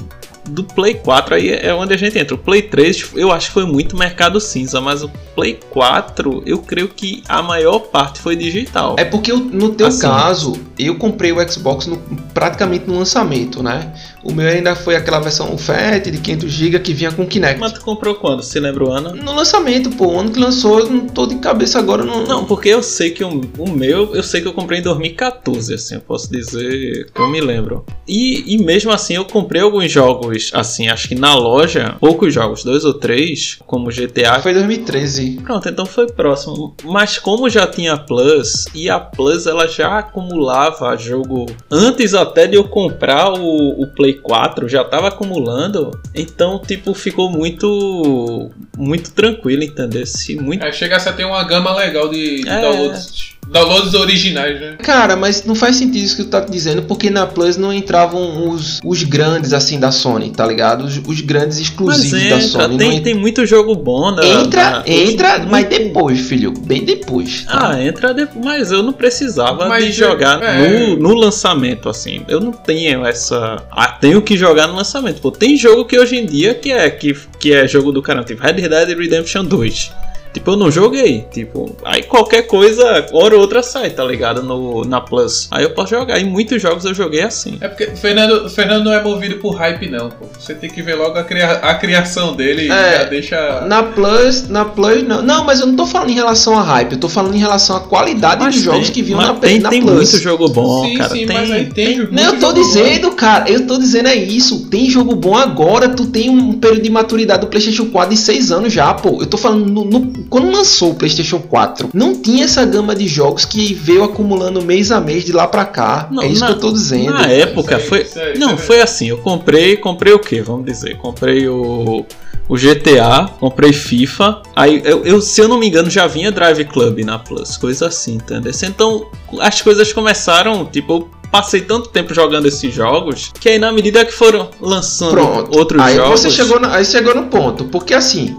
do Play 4 aí é onde a gente entra. O Play 3 eu acho que foi muito mercado cinza, mas o Play 4 eu creio que a maior parte foi digital. É porque eu- no teu Assim. caso, eu comprei o Xbox no- praticamente no lançamento, né? O meu ainda foi aquela versão Fat de 500GB que vinha com Kinect. Mas tu comprou quando? Se lembra o ano? No lançamento, pô, o ano que lançou, eu não tô de cabeça agora. Não, Não, porque eu sei que o, o meu, eu sei que eu comprei em 2014, assim, eu posso dizer que eu me lembro. E, e mesmo assim eu comprei alguns jogos, assim, acho que na loja, poucos jogos, dois ou três, como GTA. Foi 2013. Pronto, então foi próximo. Mas como já tinha Plus, e a Plus ela já acumulava jogo antes até de eu comprar o, o Play 4, já tava acumulando. Então, tipo, ficou muito muito tranquilo, entendeu? Se muito Aí chegasse a ter uma gama legal de, de É. downloads, downloads originais, né? Cara, mas não faz sentido isso que tu tá dizendo, porque na Plus não entravam os, os grandes assim da Sony, tá ligado? Os, os grandes Mas exclusivos da entra, Sony. tem, não tem muito jogo bom na, entra, na- entra, muito- mas depois, filho, bem depois. tá? Ah, entra depois. Mas eu não precisava Mas de é- jogar é. no, no lançamento, assim. Eu não tenho essa. Ah, tenho que jogar no lançamento. Pô, tem jogo que hoje em dia que é, que, que é jogo do caramba. Tipo Red Dead Redemption 2. Tipo, eu não joguei. Tipo, aí qualquer coisa, hora ou outra sai, tá ligado? No, na Plus. Aí eu posso jogar. E muitos jogos eu joguei assim. É porque o Fernando, Fernando não é movido por hype, não. Pô. Você tem que ver logo a, cria- a criação dele e É. já deixa. Na Plus, na Plus não. Não, mas eu não tô falando em relação a hype, eu tô falando em relação à qualidade dos jogos tem- que vinham mas na, tem, na tem Plus. muito jogo bom, sim, cara. sim, tem, mas aí tem, tem- Não, eu tô dizendo, cara, eu tô dizendo é isso. Tem jogo bom agora, tu tem um período de maturidade do PlayStation 4 de 6 anos já, pô. Eu tô falando, no, no- quando lançou o PlayStation 4, não tinha essa gama de jogos que veio acumulando mês a mês de lá pra cá. Não, é isso na- que eu tô dizendo. Na época foi. não, foi assim. Eu comprei. Comprei o que? Vamos dizer. Comprei o. O GTA, comprei FIFA. Aí, eu, eu- se eu não me engano, já vinha Drive Club na Plus, coisa assim, entendeu? Então, as coisas começaram, tipo, eu passei tanto tempo jogando esses jogos que aí, na medida que foram lançando Pronto. outros aí jogos. você chegou no, aí chegou no ponto, porque assim,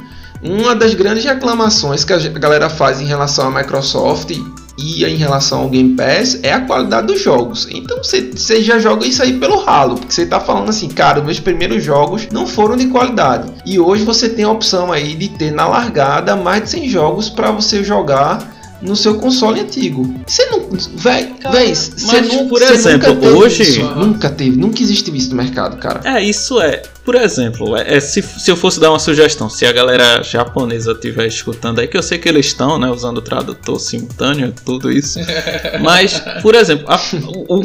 uma das grandes reclamações que a galera faz em relação à Microsoft e em relação ao Game Pass é a qualidade dos jogos. Então você já joga isso aí pelo ralo, porque você tá falando assim, cara, meus primeiros jogos não foram de qualidade. E hoje você tem a opção aí de ter na largada mais de 100 jogos para você jogar no seu console antigo. Você não, véi, Cara, véi, você mas, nu- por você exemplo, nunca teve hoje- isso, nunca teve, nunca existiu isso no mercado, cara. É, isso é. Por exemplo, é, é, se, se eu fosse dar uma sugestão, se a galera japonesa estiver escutando aí, que eu sei que eles estão, né, usando tradutor simultâneo, tudo isso. Mas, por exemplo, a, o-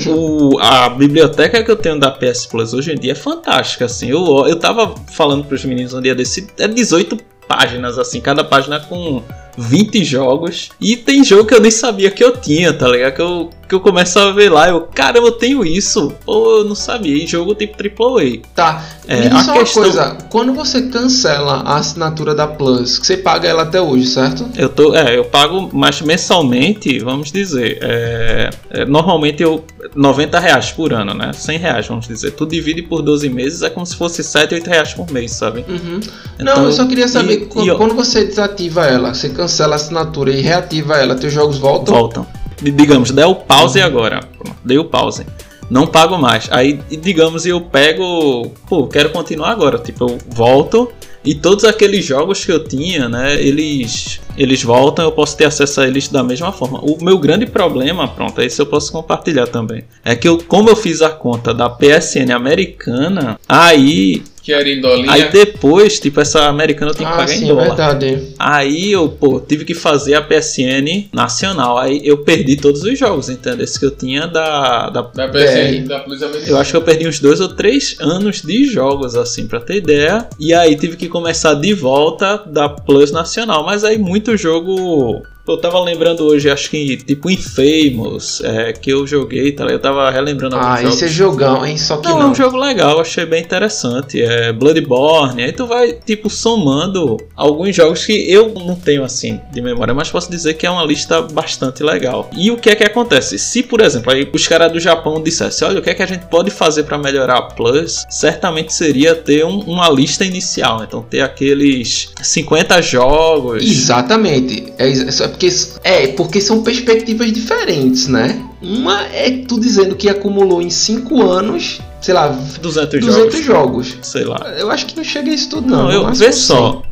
o- a biblioteca que eu tenho da PS Plus hoje em dia é fantástica, assim. Eu, eu tava falando pros meninos um dia desse, é 18 páginas, assim, cada página com 20 jogos. E tem jogo que eu nem sabia que eu tinha, tá ligado? Que eu, que eu começo a ver lá, eu, caramba, eu tenho isso. Pô, eu não sabia. E jogo tipo AAA. Tá, É, me diz só uma questão- coisa, quando você cancela a assinatura da Plus, que você paga ela até hoje, certo? Eu tô, é, eu pago, mas mensalmente, vamos dizer, é, é, normalmente eu 90 reais por ano, né? 100 reais, vamos dizer. Tu divide por 12 meses, é como se fosse 7, 8 reais por mês, sabe? Uhum. Então, Não, eu só queria saber, e- qu- e, ó, quando você desativa ela, você cancela a assinatura e reativa ela, teus jogos voltam? voltam. Digamos, der o pause agora. Pronto, dei o pause. Não pago mais. Aí, digamos, eu pego. Pô, quero continuar agora. Tipo, eu volto. E todos aqueles jogos que eu tinha, né? Eles. Eles voltam, eu posso ter acesso a eles da mesma forma. O meu grande problema, pronto, esse eu posso compartilhar também. É que eu, como eu fiz a conta da PSN americana, aí Que era em dolinha. Aí depois, tipo, essa americana eu tenho que Ah, pagar em sim, é dólar. verdade. Aí eu, pô, tive que fazer a PSN nacional. Aí eu perdi todos os jogos, entendeu? Esse que eu tinha da, da Da PSN, da Plus Americana. eu acho que eu perdi uns dois ou três anos de jogos, assim, pra ter ideia. E aí tive que começar de volta da Plus Nacional. Mas aí muito jogo. Eu tava lembrando hoje, acho que tipo Infamous, é, que eu joguei, tá? Eu tava relembrando alguns Ah, jogos. esse é jogão, hein? Só que Não, não. é um jogo legal, achei bem interessante. É Bloodborne. Aí tu vai, tipo, somando alguns jogos que eu não tenho assim de memória, mas posso dizer que é uma lista bastante legal. E o que é que acontece? Se, por exemplo, aí os caras do Japão dissessem: olha, o que é que a gente pode fazer para melhorar a Plus, certamente seria ter um- uma lista inicial. Então, ter aqueles 50 jogos. Exatamente. É, é porque, é porque são perspectivas diferentes, né? Uma é tu dizendo que acumulou em 5 anos, sei lá, 200, 200 jogos. jogos. Sei lá. Eu acho que não chega a isso tudo, não. Não, eu, Mas vê são só.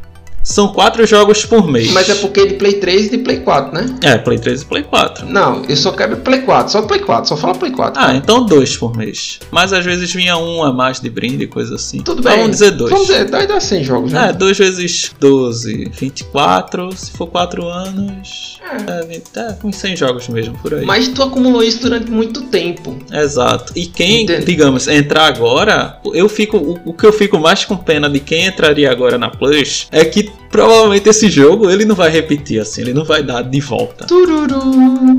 São quatro jogos por mês. 100. Mas é porque de Play 3 e de Play 4, né? É, Play 3 e Play 4. Não, eu só quero Play 4, só Play 4, só fala Play 4. Ah, então dois por mês. Mas às vezes vinha um a mais de brinde, coisa assim. Tudo Então bem. Vamos dizer dois. Vamos dizer, daí dá 100 jogos, né? É, 2 vezes 12, 24. Se for 4 anos. É, 20, é, uns 100 jogos mesmo por aí. Mas tu acumulou isso durante muito tempo. Exato. E quem, Entendo. digamos, entrar agora, eu fico. O, o que eu fico mais com pena de quem entraria agora na Plus é que provavelmente esse jogo ele não vai repetir assim, ele não vai dar de volta. Tururu.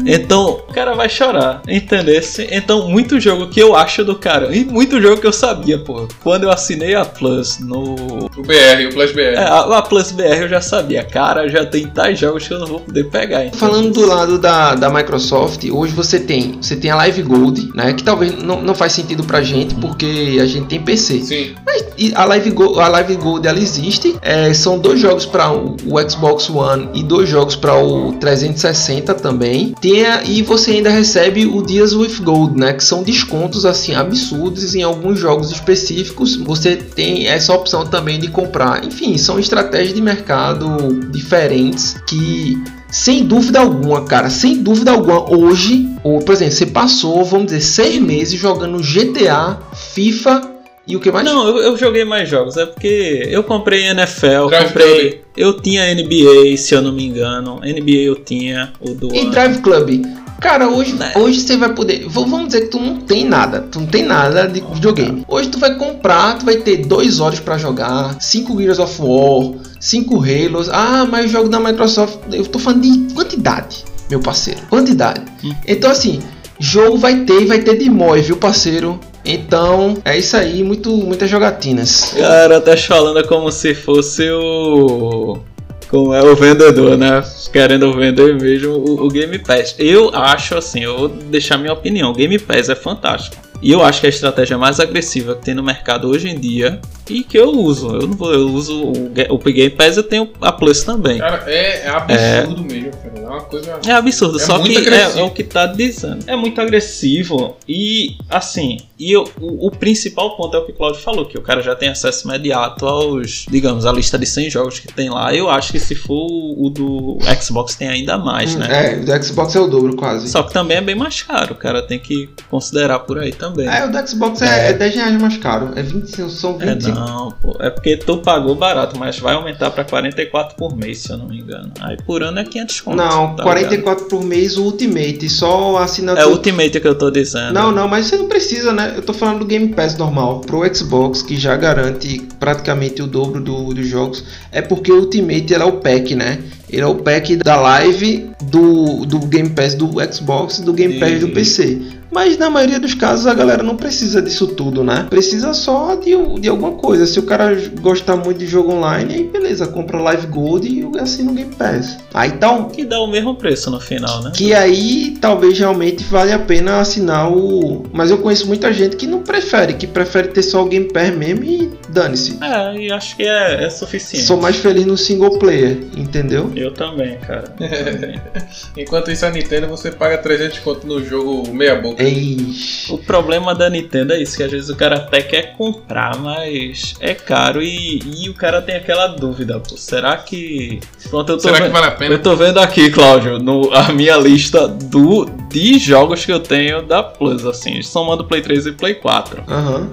Então, o cara vai chorar, entendesse? Então, muito jogo que eu acho do cara, e muito jogo que eu sabia, pô. Quando eu assinei a Plus no. O BR, o Plus BR. É, a, a Plus BR eu já sabia, cara, já tem tais jogos que eu não vou poder pegar. entendeu? Falando do lado da, da Microsoft, hoje você tem você tem a Live Gold, né? Que talvez não, não faz sentido pra gente, porque a gente tem PC. Sim. Mas a Live Gold, a Live Gold ela existe. É, são dois jogos para o, Xbox One e dois jogos para o 360 também. Tem a- e você ainda recebe o Dias with Gold, né? Que são descontos assim absurdos em alguns jogos específicos. Você tem essa opção também de comprar. Enfim, são estratégias de mercado diferentes que sem dúvida alguma, cara, sem dúvida alguma, hoje, ou por exemplo, você passou, vamos dizer, seis meses jogando GTA, FIFA e o que mais? Não, eu, eu joguei mais jogos, é porque eu comprei NFL, Drive comprei. Eu tinha NBA, se eu não me engano. NBA eu tinha, o do. E Drive Club. Cara, hoje, Né? hoje você vai poder. Vamos dizer que tu não tem nada. Tu não tem nada de videogame. Hoje tu vai comprar, tu vai ter dois horas pra jogar, 5 Gears of War, 5 Halos. Ah, mas jogo da Microsoft. Eu tô falando de quantidade, meu parceiro. Quantidade. Hum. Então assim, jogo vai ter e vai ter de mói, viu, parceiro? Então, é isso aí, muito, muitas jogatinas. Cara, tá falando como se fosse o. Como é o vendedor, né? Querendo vender mesmo o, o Game Pass. Eu acho assim, eu vou deixar minha opinião. O Game Pass é fantástico. E eu acho que é a estratégia mais agressiva que tem no mercado hoje em dia e que eu uso. Eu não vou, eu uso o, o Game Pass, eu tenho a Plus também. Cara, é, é absurdo mesmo, cara. É uma coisa. É absurdo, É só que é, é o que tá dizendo. É muito agressivo e assim, e eu- o, o principal ponto é o que o Claudio falou, que o cara já tem acesso imediato aos, digamos, a lista de 100 jogos que tem lá. Eu acho que se for o do Xbox tem ainda mais, né? É, o do Xbox é o dobro quase. Só que também é bem mais caro, o cara tem que considerar por aí também. É, o do Xbox é, é 10 reais mais caro. É 25, são É 25. Não, pô. É porque tu pagou barato, mas vai aumentar pra 44 por mês, se eu não me engano. Aí por ano é 500 conto. Não, tá 44 por mês o Ultimate, só ligado? assinatura. É o Ultimate que eu tô dizendo. Não, não, mas você não precisa, né? Eu tô falando do Game Pass normal. Pro Xbox, que já garante praticamente o dobro do- dos jogos, é porque o Ultimate é o pack, né? Ele é o pack da live do, do Game Pass do Xbox e do Game Pass do E- PC. Mas na maioria dos casos a galera não precisa disso tudo, né? Precisa só de, de alguma coisa. Se o cara gostar muito de jogo online, aí beleza, compra Live Gold e assina o Game Pass. Aí tá um, Que dá o mesmo preço no final, né? que aí talvez realmente vale a pena assinar o. Mas eu conheço muita gente que não prefere, que prefere ter só o Game Pass mesmo e dane-se. É, e acho que é, é suficiente. Sou mais feliz no single player, entendeu? Eu também, cara. Eu também. Enquanto isso, a Nintendo você paga 300 conto no jogo meia boca. O problema da Nintendo é isso, que às vezes o cara até quer comprar, mas é caro e, e o cara tem aquela dúvida, pô, será que... Pronto, eu tô Será que vendo... vale a pena? Eu tô vendo aqui, Cláudio, no, a minha lista do, de jogos que eu tenho da Plus, assim, somando Play 3 e Play 4. Aham.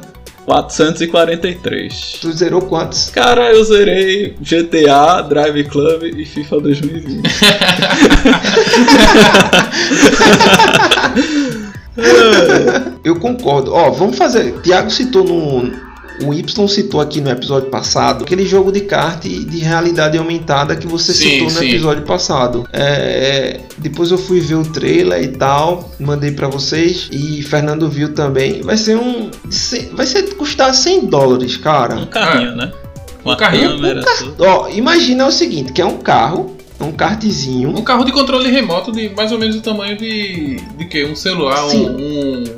443. Tu zerou quantos? Cara, eu zerei GTA, Drive Club e FIFA 2020. Eu concordo. Ó, vamos fazer. Tiago citou no. O Y citou aqui no episódio passado aquele jogo de kart de realidade aumentada que você Sim, citou no sim. episódio passado. É, depois eu fui ver o trailer e tal, mandei pra vocês e Fernando viu também. Vai ser um, vai ser custar 100 dólares, Um cara. carrinho, né? Com Um carrinho, câmera, Um car-. Ó, imagina o seguinte, que é um carro, é um kartzinho. Um carro de controle remoto de mais ou menos o tamanho de. de que? Um celular, um. Sim. um, um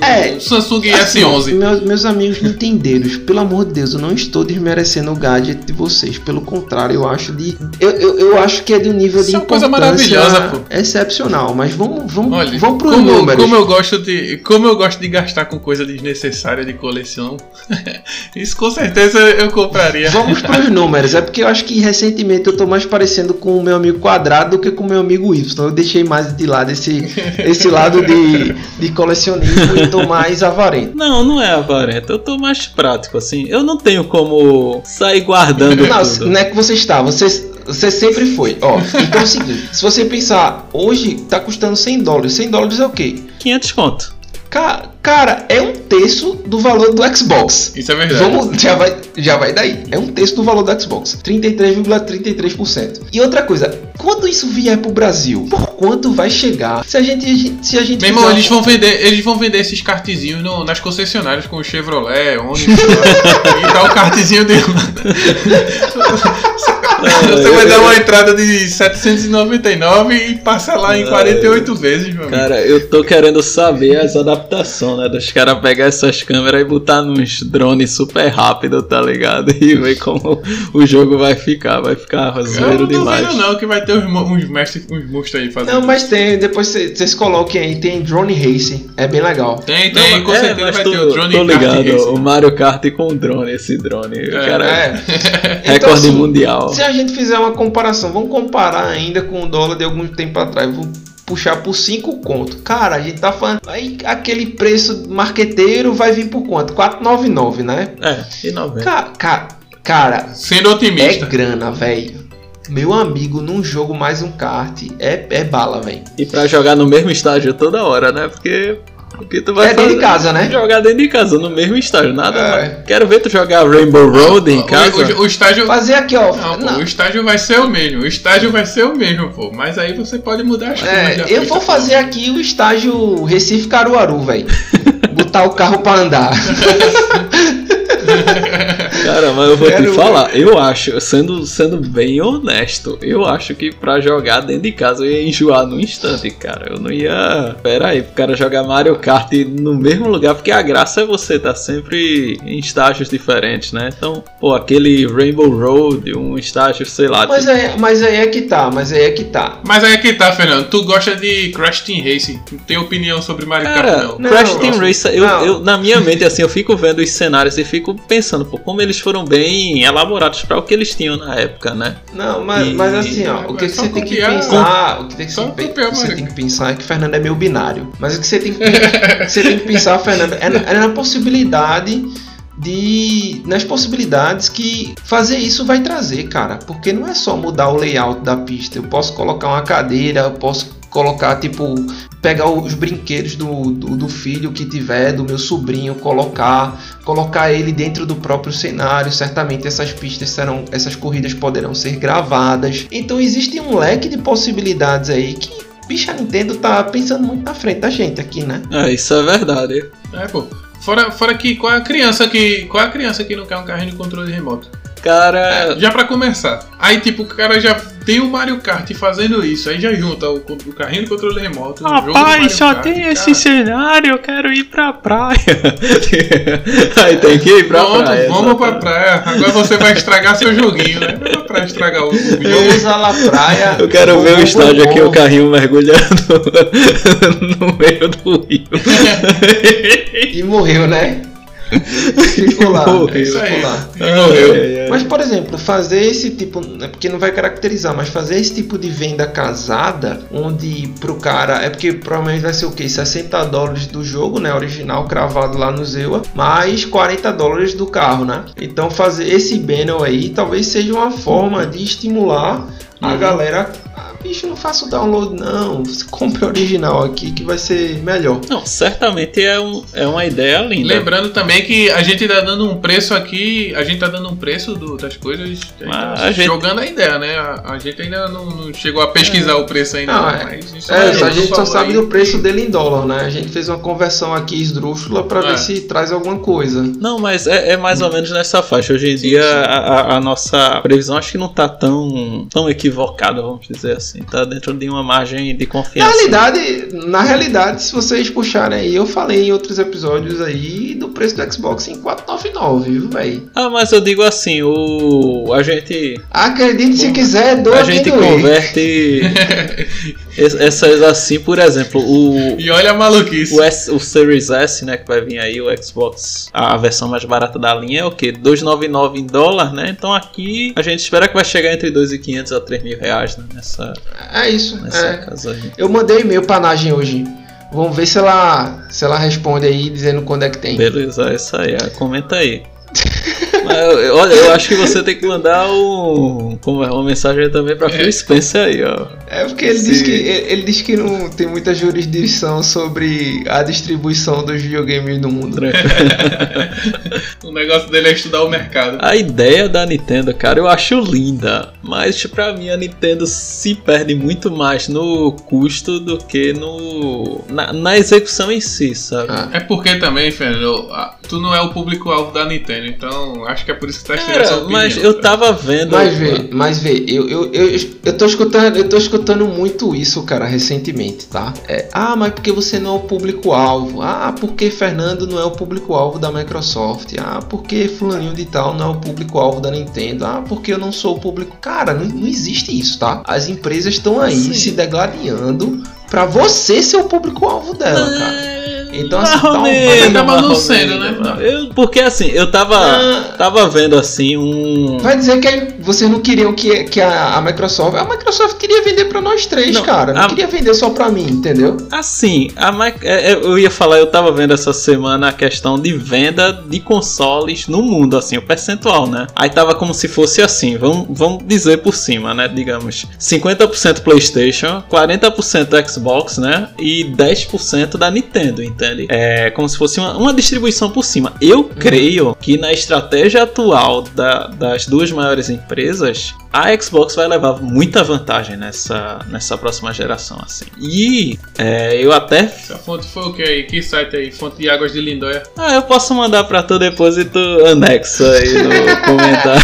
É, Samsung Assim, S11. meus, meus amigos nintendeiros, pelo amor de Deus, eu não estou desmerecendo o gadget de vocês. Pelo contrário, eu acho de. Eu, eu, eu acho que é de um nível Isso de é uma coisa importância maravilhosa, pô. excepcional. Mas vamos, vamos, Olha, vamos pros como, números. como eu gosto de como eu gosto de gastar com coisa desnecessária de coleção, isso com certeza eu compraria. Vamos pros números. É porque eu acho que recentemente eu tô mais parecendo com o meu amigo quadrado do que com o meu amigo Y. Eu deixei mais de lado esse, esse lado de, de colecionismo e tô mais avarento. Não, não é avarento. Eu tô mais prático, assim. Eu não tenho como sair guardando Não, tudo. não é que você está, você, você sempre foi. Ó, então é o seguinte, se você pensar, hoje tá custando 100 dólares. 100 dólares é o quê? 500 conto. Ca- Cara, é um terço do valor do Xbox. Isso é verdade. Vamos, já vai, já vai daí. É um terço do valor do Xbox. 33,33%. E outra coisa, quando isso vier pro Brasil, por quanto vai chegar? Se a gente se a gente Meu irmão, eles vão vender, eles vão vender esses kartzinhos no- nas concessionárias com o Chevrolet, Onix, e dá o kartzinho dele. Você vai dar uma entrada de 799 e passa lá em 48 vezes, meu amigo. Cara, eu tô querendo saber as adaptações, né? Dos caras pegar essas câmeras e botar nos drones super rápido, tá ligado? E ver como o jogo vai ficar. Vai ficar zoeiro não demais. duvido não que vai ter uns, uns mestres, uns monstros aí fazendo. Não, mas tem, depois cê- vocês coloquem aí, tem Drone Racing. É bem legal. Tem, tem, Não, com é, certeza vai tô, ter o drone tô ligado, racing. o Mario Kart com o drone, esse drone. o É, cara É. recorde Então, assim, mundial. Se a gente fizer uma comparação, vamos comparar ainda com o dólar de algum tempo atrás. Vou puxar por 5 conto. Cara, a gente tá falando. Aí aquele preço marqueteiro vai vir por quanto? 4,99, né? É, e 90. Ca ca cara, Sendo é otimista. grana, velho. Meu amigo, num jogo mais um kart, é, é bala, velho. E pra jogar no mesmo estágio toda hora, né? Porque. Porque tu vai É dentro fazer- de casa, né? Jogar dentro de casa, no mesmo estágio, nada É. mais. Quero ver tu jogar Rainbow Road em O- casa. O, o estágio. Fazer aqui, ó. Não, pô, não, o estágio vai ser o mesmo. O estágio vai ser o mesmo, pô. Mas aí você pode mudar as coisas. É, eu vou fazer aqui o estágio Recife Caruaru, velho. Botar o carro pra andar. Cara, mas eu vou Quero te falar, eu acho, sendo, sendo bem honesto, eu acho que pra jogar dentro de casa eu ia enjoar no instante, cara. Eu não ia. Pera aí, pro cara jogar Mario Kart no mesmo lugar, porque a graça é você estar sempre em estágios diferentes, né? Então, pô, aquele Rainbow Road, um estágio, sei lá. Mas tipo- aí, mas aí é que tá, mas aí é que tá. Mas aí é que tá, Fernando. Tu gosta de Crash Team Racing. Não tem opinião sobre Mario Kart, Cara, não. Não, Crash Team Gosto. Racer, eu, Não. eu- na minha mente, assim, eu fico vendo os cenários e fico pensando, pô, como eles foram bem elaborados para o que eles tinham na época, né? Não, mas, E- mas assim, ó, o que, que você tem que copiar- pensar, o que, tem que você, pe- copiar, você Mario. tem que pensar é que Fernando é meio binário. Mas o que você tem que, você tem que pensar, Fernando, é na, é na possibilidade de nas possibilidades que fazer isso vai trazer, cara, porque não é só mudar o layout da pista. Eu posso colocar uma cadeira, eu posso colocar tipo pegar os brinquedos do, do, do filho que tiver, do meu sobrinho, colocar, colocar ele dentro do próprio cenário. Certamente essas pistas serão, essas corridas poderão ser gravadas. Então existe um leque de possibilidades aí que bicha a Nintendo tá pensando muito na frente da gente aqui, né? É, isso é verdade. É, pô. Fora, fora que qual é a criança que. Qual é a criança que não quer um carrinho de controle remoto? Cara, Já pra começar. Aí, tipo, o cara já tem o Mario Kart fazendo isso. Aí já junta o, o carrinho de controle remoto. do Rapaz, só Kart, tem cara. esse cenário, eu quero ir pra praia. Aí tem que ir pra Pronto, praia. vamos pra praia. Agora você vai estragar seu joguinho, né? Pra estragar o, jogo. Vamos à la praia. Eu quero ver o estádio aqui, o carrinho mergulhando no meio do rio. E morreu, né? Ficou lá. Morreu. Ficou aí. lá. Morreu. É, é. Mas, por exemplo, fazer esse tipo, é porque não vai caracterizar, mas fazer esse tipo de venda casada, onde pro cara, é porque provavelmente vai ser o quê? 60 dólares do jogo, né, original, cravado lá no Zewa, mais 40 dólares do carro, né? Então fazer esse banner aí talvez seja uma forma de estimular a Uhum. galera. Ah, bicho, não faça o download não, você compra o original aqui que vai ser melhor. Não, certamente é, um, é uma ideia linda. Lembrando também que a gente tá dando um preço aqui, a gente tá dando um preço do- das coisas, a tá a gente- jogando a ideia, né? A, a gente ainda não, não chegou a pesquisar o preço ainda, Não, não, é. mas isso É, a gente por só sabe aí. do preço dele em dólar, né? A gente fez uma conversão aqui esdrúxula pra É. ver se traz alguma coisa. Não, mas é, é mais ou menos nessa faixa. Hoje em dia, sim. A, a- a nossa previsão acho que não tá tão, tão equivocada, vamos dizer assim. Tá dentro de uma margem de Na confiança. realidade, na realidade, se vocês puxarem aí, eu falei em outros episódios aí do preço do Xbox em 499, viu, velho? Ah, mas eu digo assim, o a gente Acredite se quiser, doa a gente doer. converte es- essas assim, por exemplo, o E olha a maluquice. o, S, o Series S, né, que vai vir aí, o Xbox, a versão mais barata da linha é o que? 299 em dólar, né? Então aqui a gente espera que vai chegar entre 2.500 a 3 mil reais né, nessa, É isso, é. Eu mandei e-mail pra Nagem hoje. Vamos ver se ela, se ela responde aí dizendo quando é que tem. Beleza, é isso aí. Comenta aí. Eu- olha, eu acho que você tem que mandar um, é, uma mensagem também pra Phil Spencer aí, ó. É porque ele Sim. diz, que, ele, ele diz que não tem muita jurisdição sobre a distribuição dos videogames no mundo. O negócio dele é estudar o mercado. A ideia da Nintendo, cara, eu acho linda, mas pra mim a Nintendo se perde muito mais no custo do que no na, na execução em si, sabe? Ah, É porque também, Fernando, tu não é o público-alvo da Nintendo, então acho que é por isso que tá estranho essa opinião. mas eu tava vendo. Mas vê, mas vê, eu, eu, eu, eu tô escutando, eu tô escutando muito isso, cara, recentemente, tá? É, ah, mas porque você não é o público-alvo? Ah, porque Fernando não é o público-alvo da Microsoft? Ah, porque fulaninho de tal não é o público-alvo da Nintendo? Ah, porque eu não sou o público... Cara, não, não existe isso, tá? As empresas estão aí Sim. se degladiando pra você ser o público-alvo dela, cara. Então, assim, tá um- mais ou sendo, menos, né? Eu- porque assim, eu tava, Ah. tava vendo assim um. Vai dizer que vocês não queriam que, que a, a Microsoft. A Microsoft queria vender pra nós três, Não, cara. Não a- queria vender só pra mim, entendeu? Assim, a é, é, eu ia falar, eu tava vendo essa semana a questão de venda de consoles no mundo, assim, o percentual, né? Aí tava como se fosse assim, vamos, vamos dizer por cima, né? Digamos, 50% PlayStation, 40% Xbox, né? E 10% da Nintendo, entende? É como se fosse uma, uma distribuição por cima. Eu creio que na estratégia atual da- das duas maiores empresas, a Xbox vai levar muita vantagem nessa, nessa próxima geração, assim. E é, eu até. Essa fonte foi o que aí? Que site aí? Fonte de Águas de Lindóia. Ah, eu posso mandar pra teu depósito anexo aí no comentário.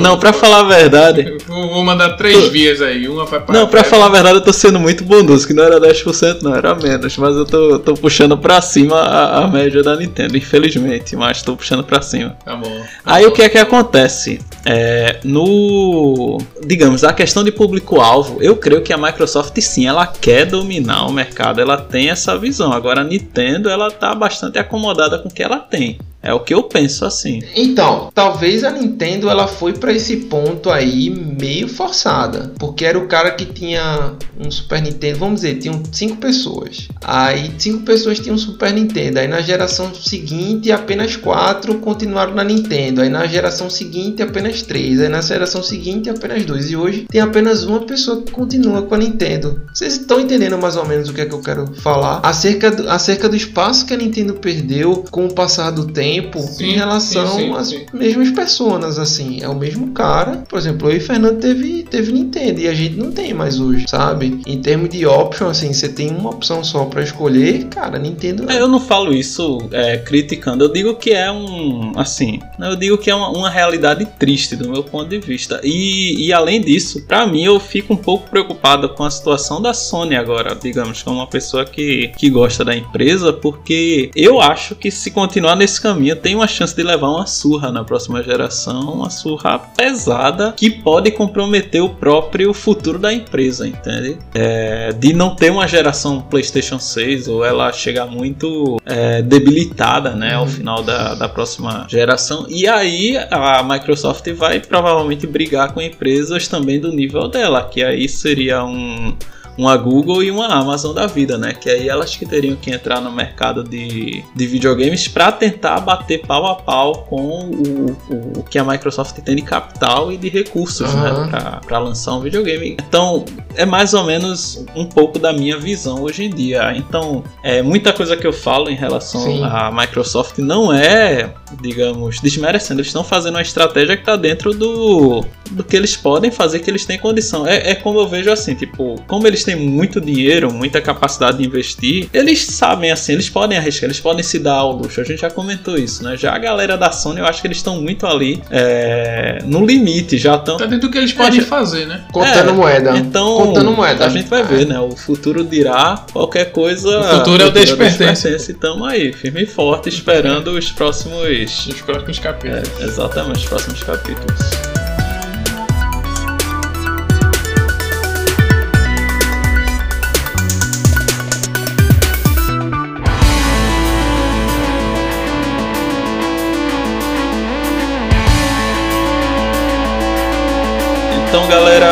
Não, pra falar a verdade. Vou, mandar três vias aí. Uma vai pra. Não, pra falar a verdade, eu tô sendo muito bondoso, que não era 10%, não, era menos. Mas eu tô, tô puxando pra cima a, a média da Nintendo, infelizmente. Mas tô puxando pra cima. Tá bom. Aí o que é que acontece? É, no. Digamos, a questão de público-alvo, eu creio que a Microsoft sim, ela quer dominar o mercado, ela tem essa visão. Agora a Nintendo, ela tá bastante acomodada com o que ela tem. É o que eu penso assim. Então, talvez a Nintendo ela foi pra esse ponto aí meio forçada, porque era o cara que tinha um Super Nintendo, vamos dizer, tinham cinco pessoas. Aí cinco pessoas tinham um Super Nintendo. Aí na geração seguinte apenas quatro continuaram na Nintendo. Aí na geração seguinte apenas três. Aí na geração seguinte apenas dois. E hoje tem apenas uma pessoa que continua com a Nintendo. Vocês estão entendendo mais ou menos o que é que eu quero falar acerca do, acerca do espaço que a Nintendo perdeu com o passar do tempo Sim, em relação sim, às mesmas pessoas, assim. É o mesmo cara. Por exemplo, eu e Fernando teve, teve Nintendo e a gente não tem mais hoje, sabe? Em termos de option, assim, você tem uma opção só pra escolher, cara, Nintendo É, Eu não falo isso é, criticando, eu digo que é um. Assim, eu digo que é uma, uma realidade triste do meu ponto de vista. E, e além disso, pra mim, eu fico um pouco preocupado com a situação da Sony agora, digamos, como uma pessoa que, que gosta da empresa, porque eu acho que se continuar nesse caminho, minha, tem uma chance de levar uma surra na próxima geração, uma surra pesada que pode comprometer o próprio futuro da empresa, entende? É, de não ter uma geração PlayStation 6 ou ela chegar muito é, debilitada, né, ao final da, da próxima geração. E aí a Microsoft vai provavelmente brigar com empresas também do nível dela, que aí seria um uma Google e uma Amazon da vida, né? Que aí elas que teriam que entrar no mercado de, de videogames para tentar bater pau a pau com o, o, o, que a Microsoft tem de capital e de recursos, uhum. né? Para lançar um videogame. Então, é mais ou menos um pouco da minha visão hoje em dia. Então, é muita coisa que eu falo em relação Sim. à Microsoft não é, digamos, desmerecendo. Eles estão fazendo uma estratégia que está dentro do, do que eles podem fazer, que eles têm condição. É, é como eu vejo assim, tipo, como eles têm muito dinheiro, muita capacidade de investir, eles sabem assim, eles podem arriscar, eles podem se dar ao luxo. A gente já comentou isso, né? Já a galera da Sony, eu acho que eles estão muito ali é, no limite, já estão. Tá dentro do que eles podem é, fazer, né? Contando é, moeda. Então, Contando moeda. A gente vai ver, né? O futuro dirá qualquer coisa. O futuro é o despertence. Estamos aí, firme e forte, esperando os próximos. Os próximos capítulos. É, exatamente, os próximos capítulos.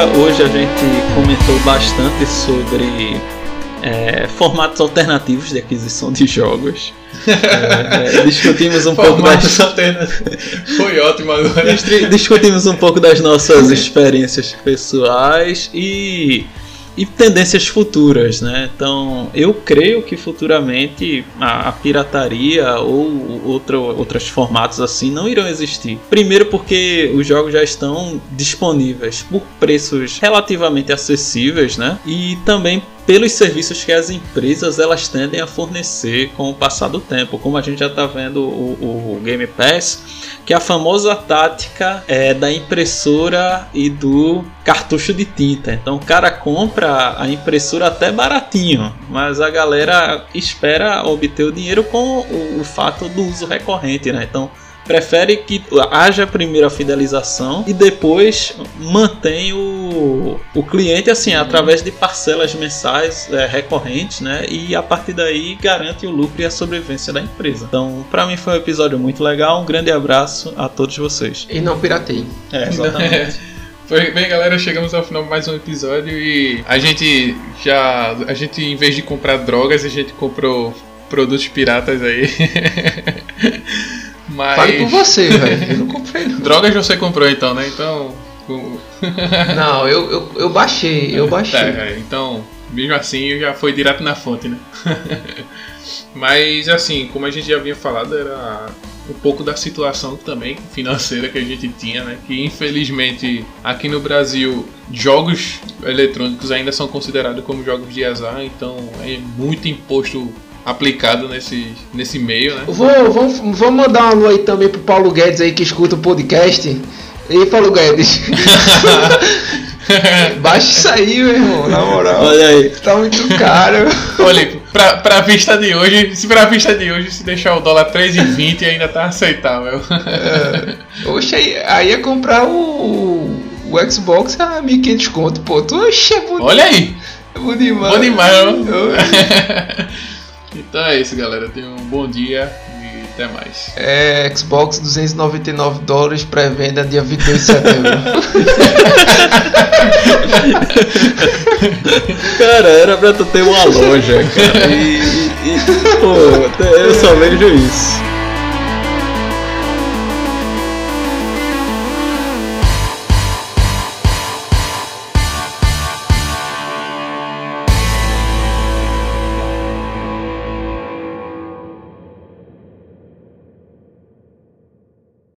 Galera, hoje a gente comentou bastante sobre é, formatos alternativos de aquisição de jogos. É, é, discutimos um pouco das foi ótimo agora. Discutimos um pouco das nossas experiências pessoais e e tendências futuras, né? Então, eu creio que futuramente a, a pirataria ou outro, outros formatos assim não irão existir. Primeiro porque os jogos já estão disponíveis por preços relativamente acessíveis, né? E também pelos serviços que as empresas elas tendem a fornecer com o passar do tempo, como a gente já está vendo o, o, Game Pass, que é a famosa tática é, da impressora e do cartucho de tinta. Então o cara compra a impressora até baratinho, mas a galera espera obter o dinheiro com o, o fato do uso recorrente, né? Então prefere que haja primeiro a fidelização e depois mantém o, o cliente assim através de parcelas mensais é, recorrentes, né? E a partir daí garante o lucro e a sobrevivência da empresa. Então, para mim foi um episódio muito legal. Um grande abraço a todos vocês. E não piratei. É, exatamente. Bem, galera, chegamos ao final de mais um episódio e a gente já. A gente, em vez de comprar drogas, a gente comprou produtos piratas aí. Mas... Fale por você, velho. Eu não comprei não. Drogas você comprou então, né? Então. Não, eu, eu, eu baixei, eu baixei. É, então, mesmo assim, já foi direto na fonte, né? Mas assim, como a gente já havia falado, era um pouco da situação também financeira que a gente tinha, né? Que infelizmente aqui no Brasil jogos eletrônicos ainda são considerados como jogos de azar, então é muito imposto aplicado nesse, nesse meio, né? Vou, vou, vou mandar um alô aí também pro Paulo Guedes aí que escuta o podcast. E Paulo Guedes. Baixa isso aí, meu irmão, na moral. Olha aí. Tá muito caro. Olha, pra, pra vista de hoje, se pra vista de hoje, se deixar o dólar 3,20 ainda tá aceitável. É. Oxe, aí, aí ia comprar o, o Xbox a 1.500 conto, pô. Tu, oxe, é bonito. Olha aí. É bom demais. Bom demais, Então é isso, galera. Tenham um bom dia até mais. É, Xbox 299 dólares, pré-venda dia 22 de setembro. cara, era pra tu ter uma loja, cara. E, e, e pô, eu só vejo isso.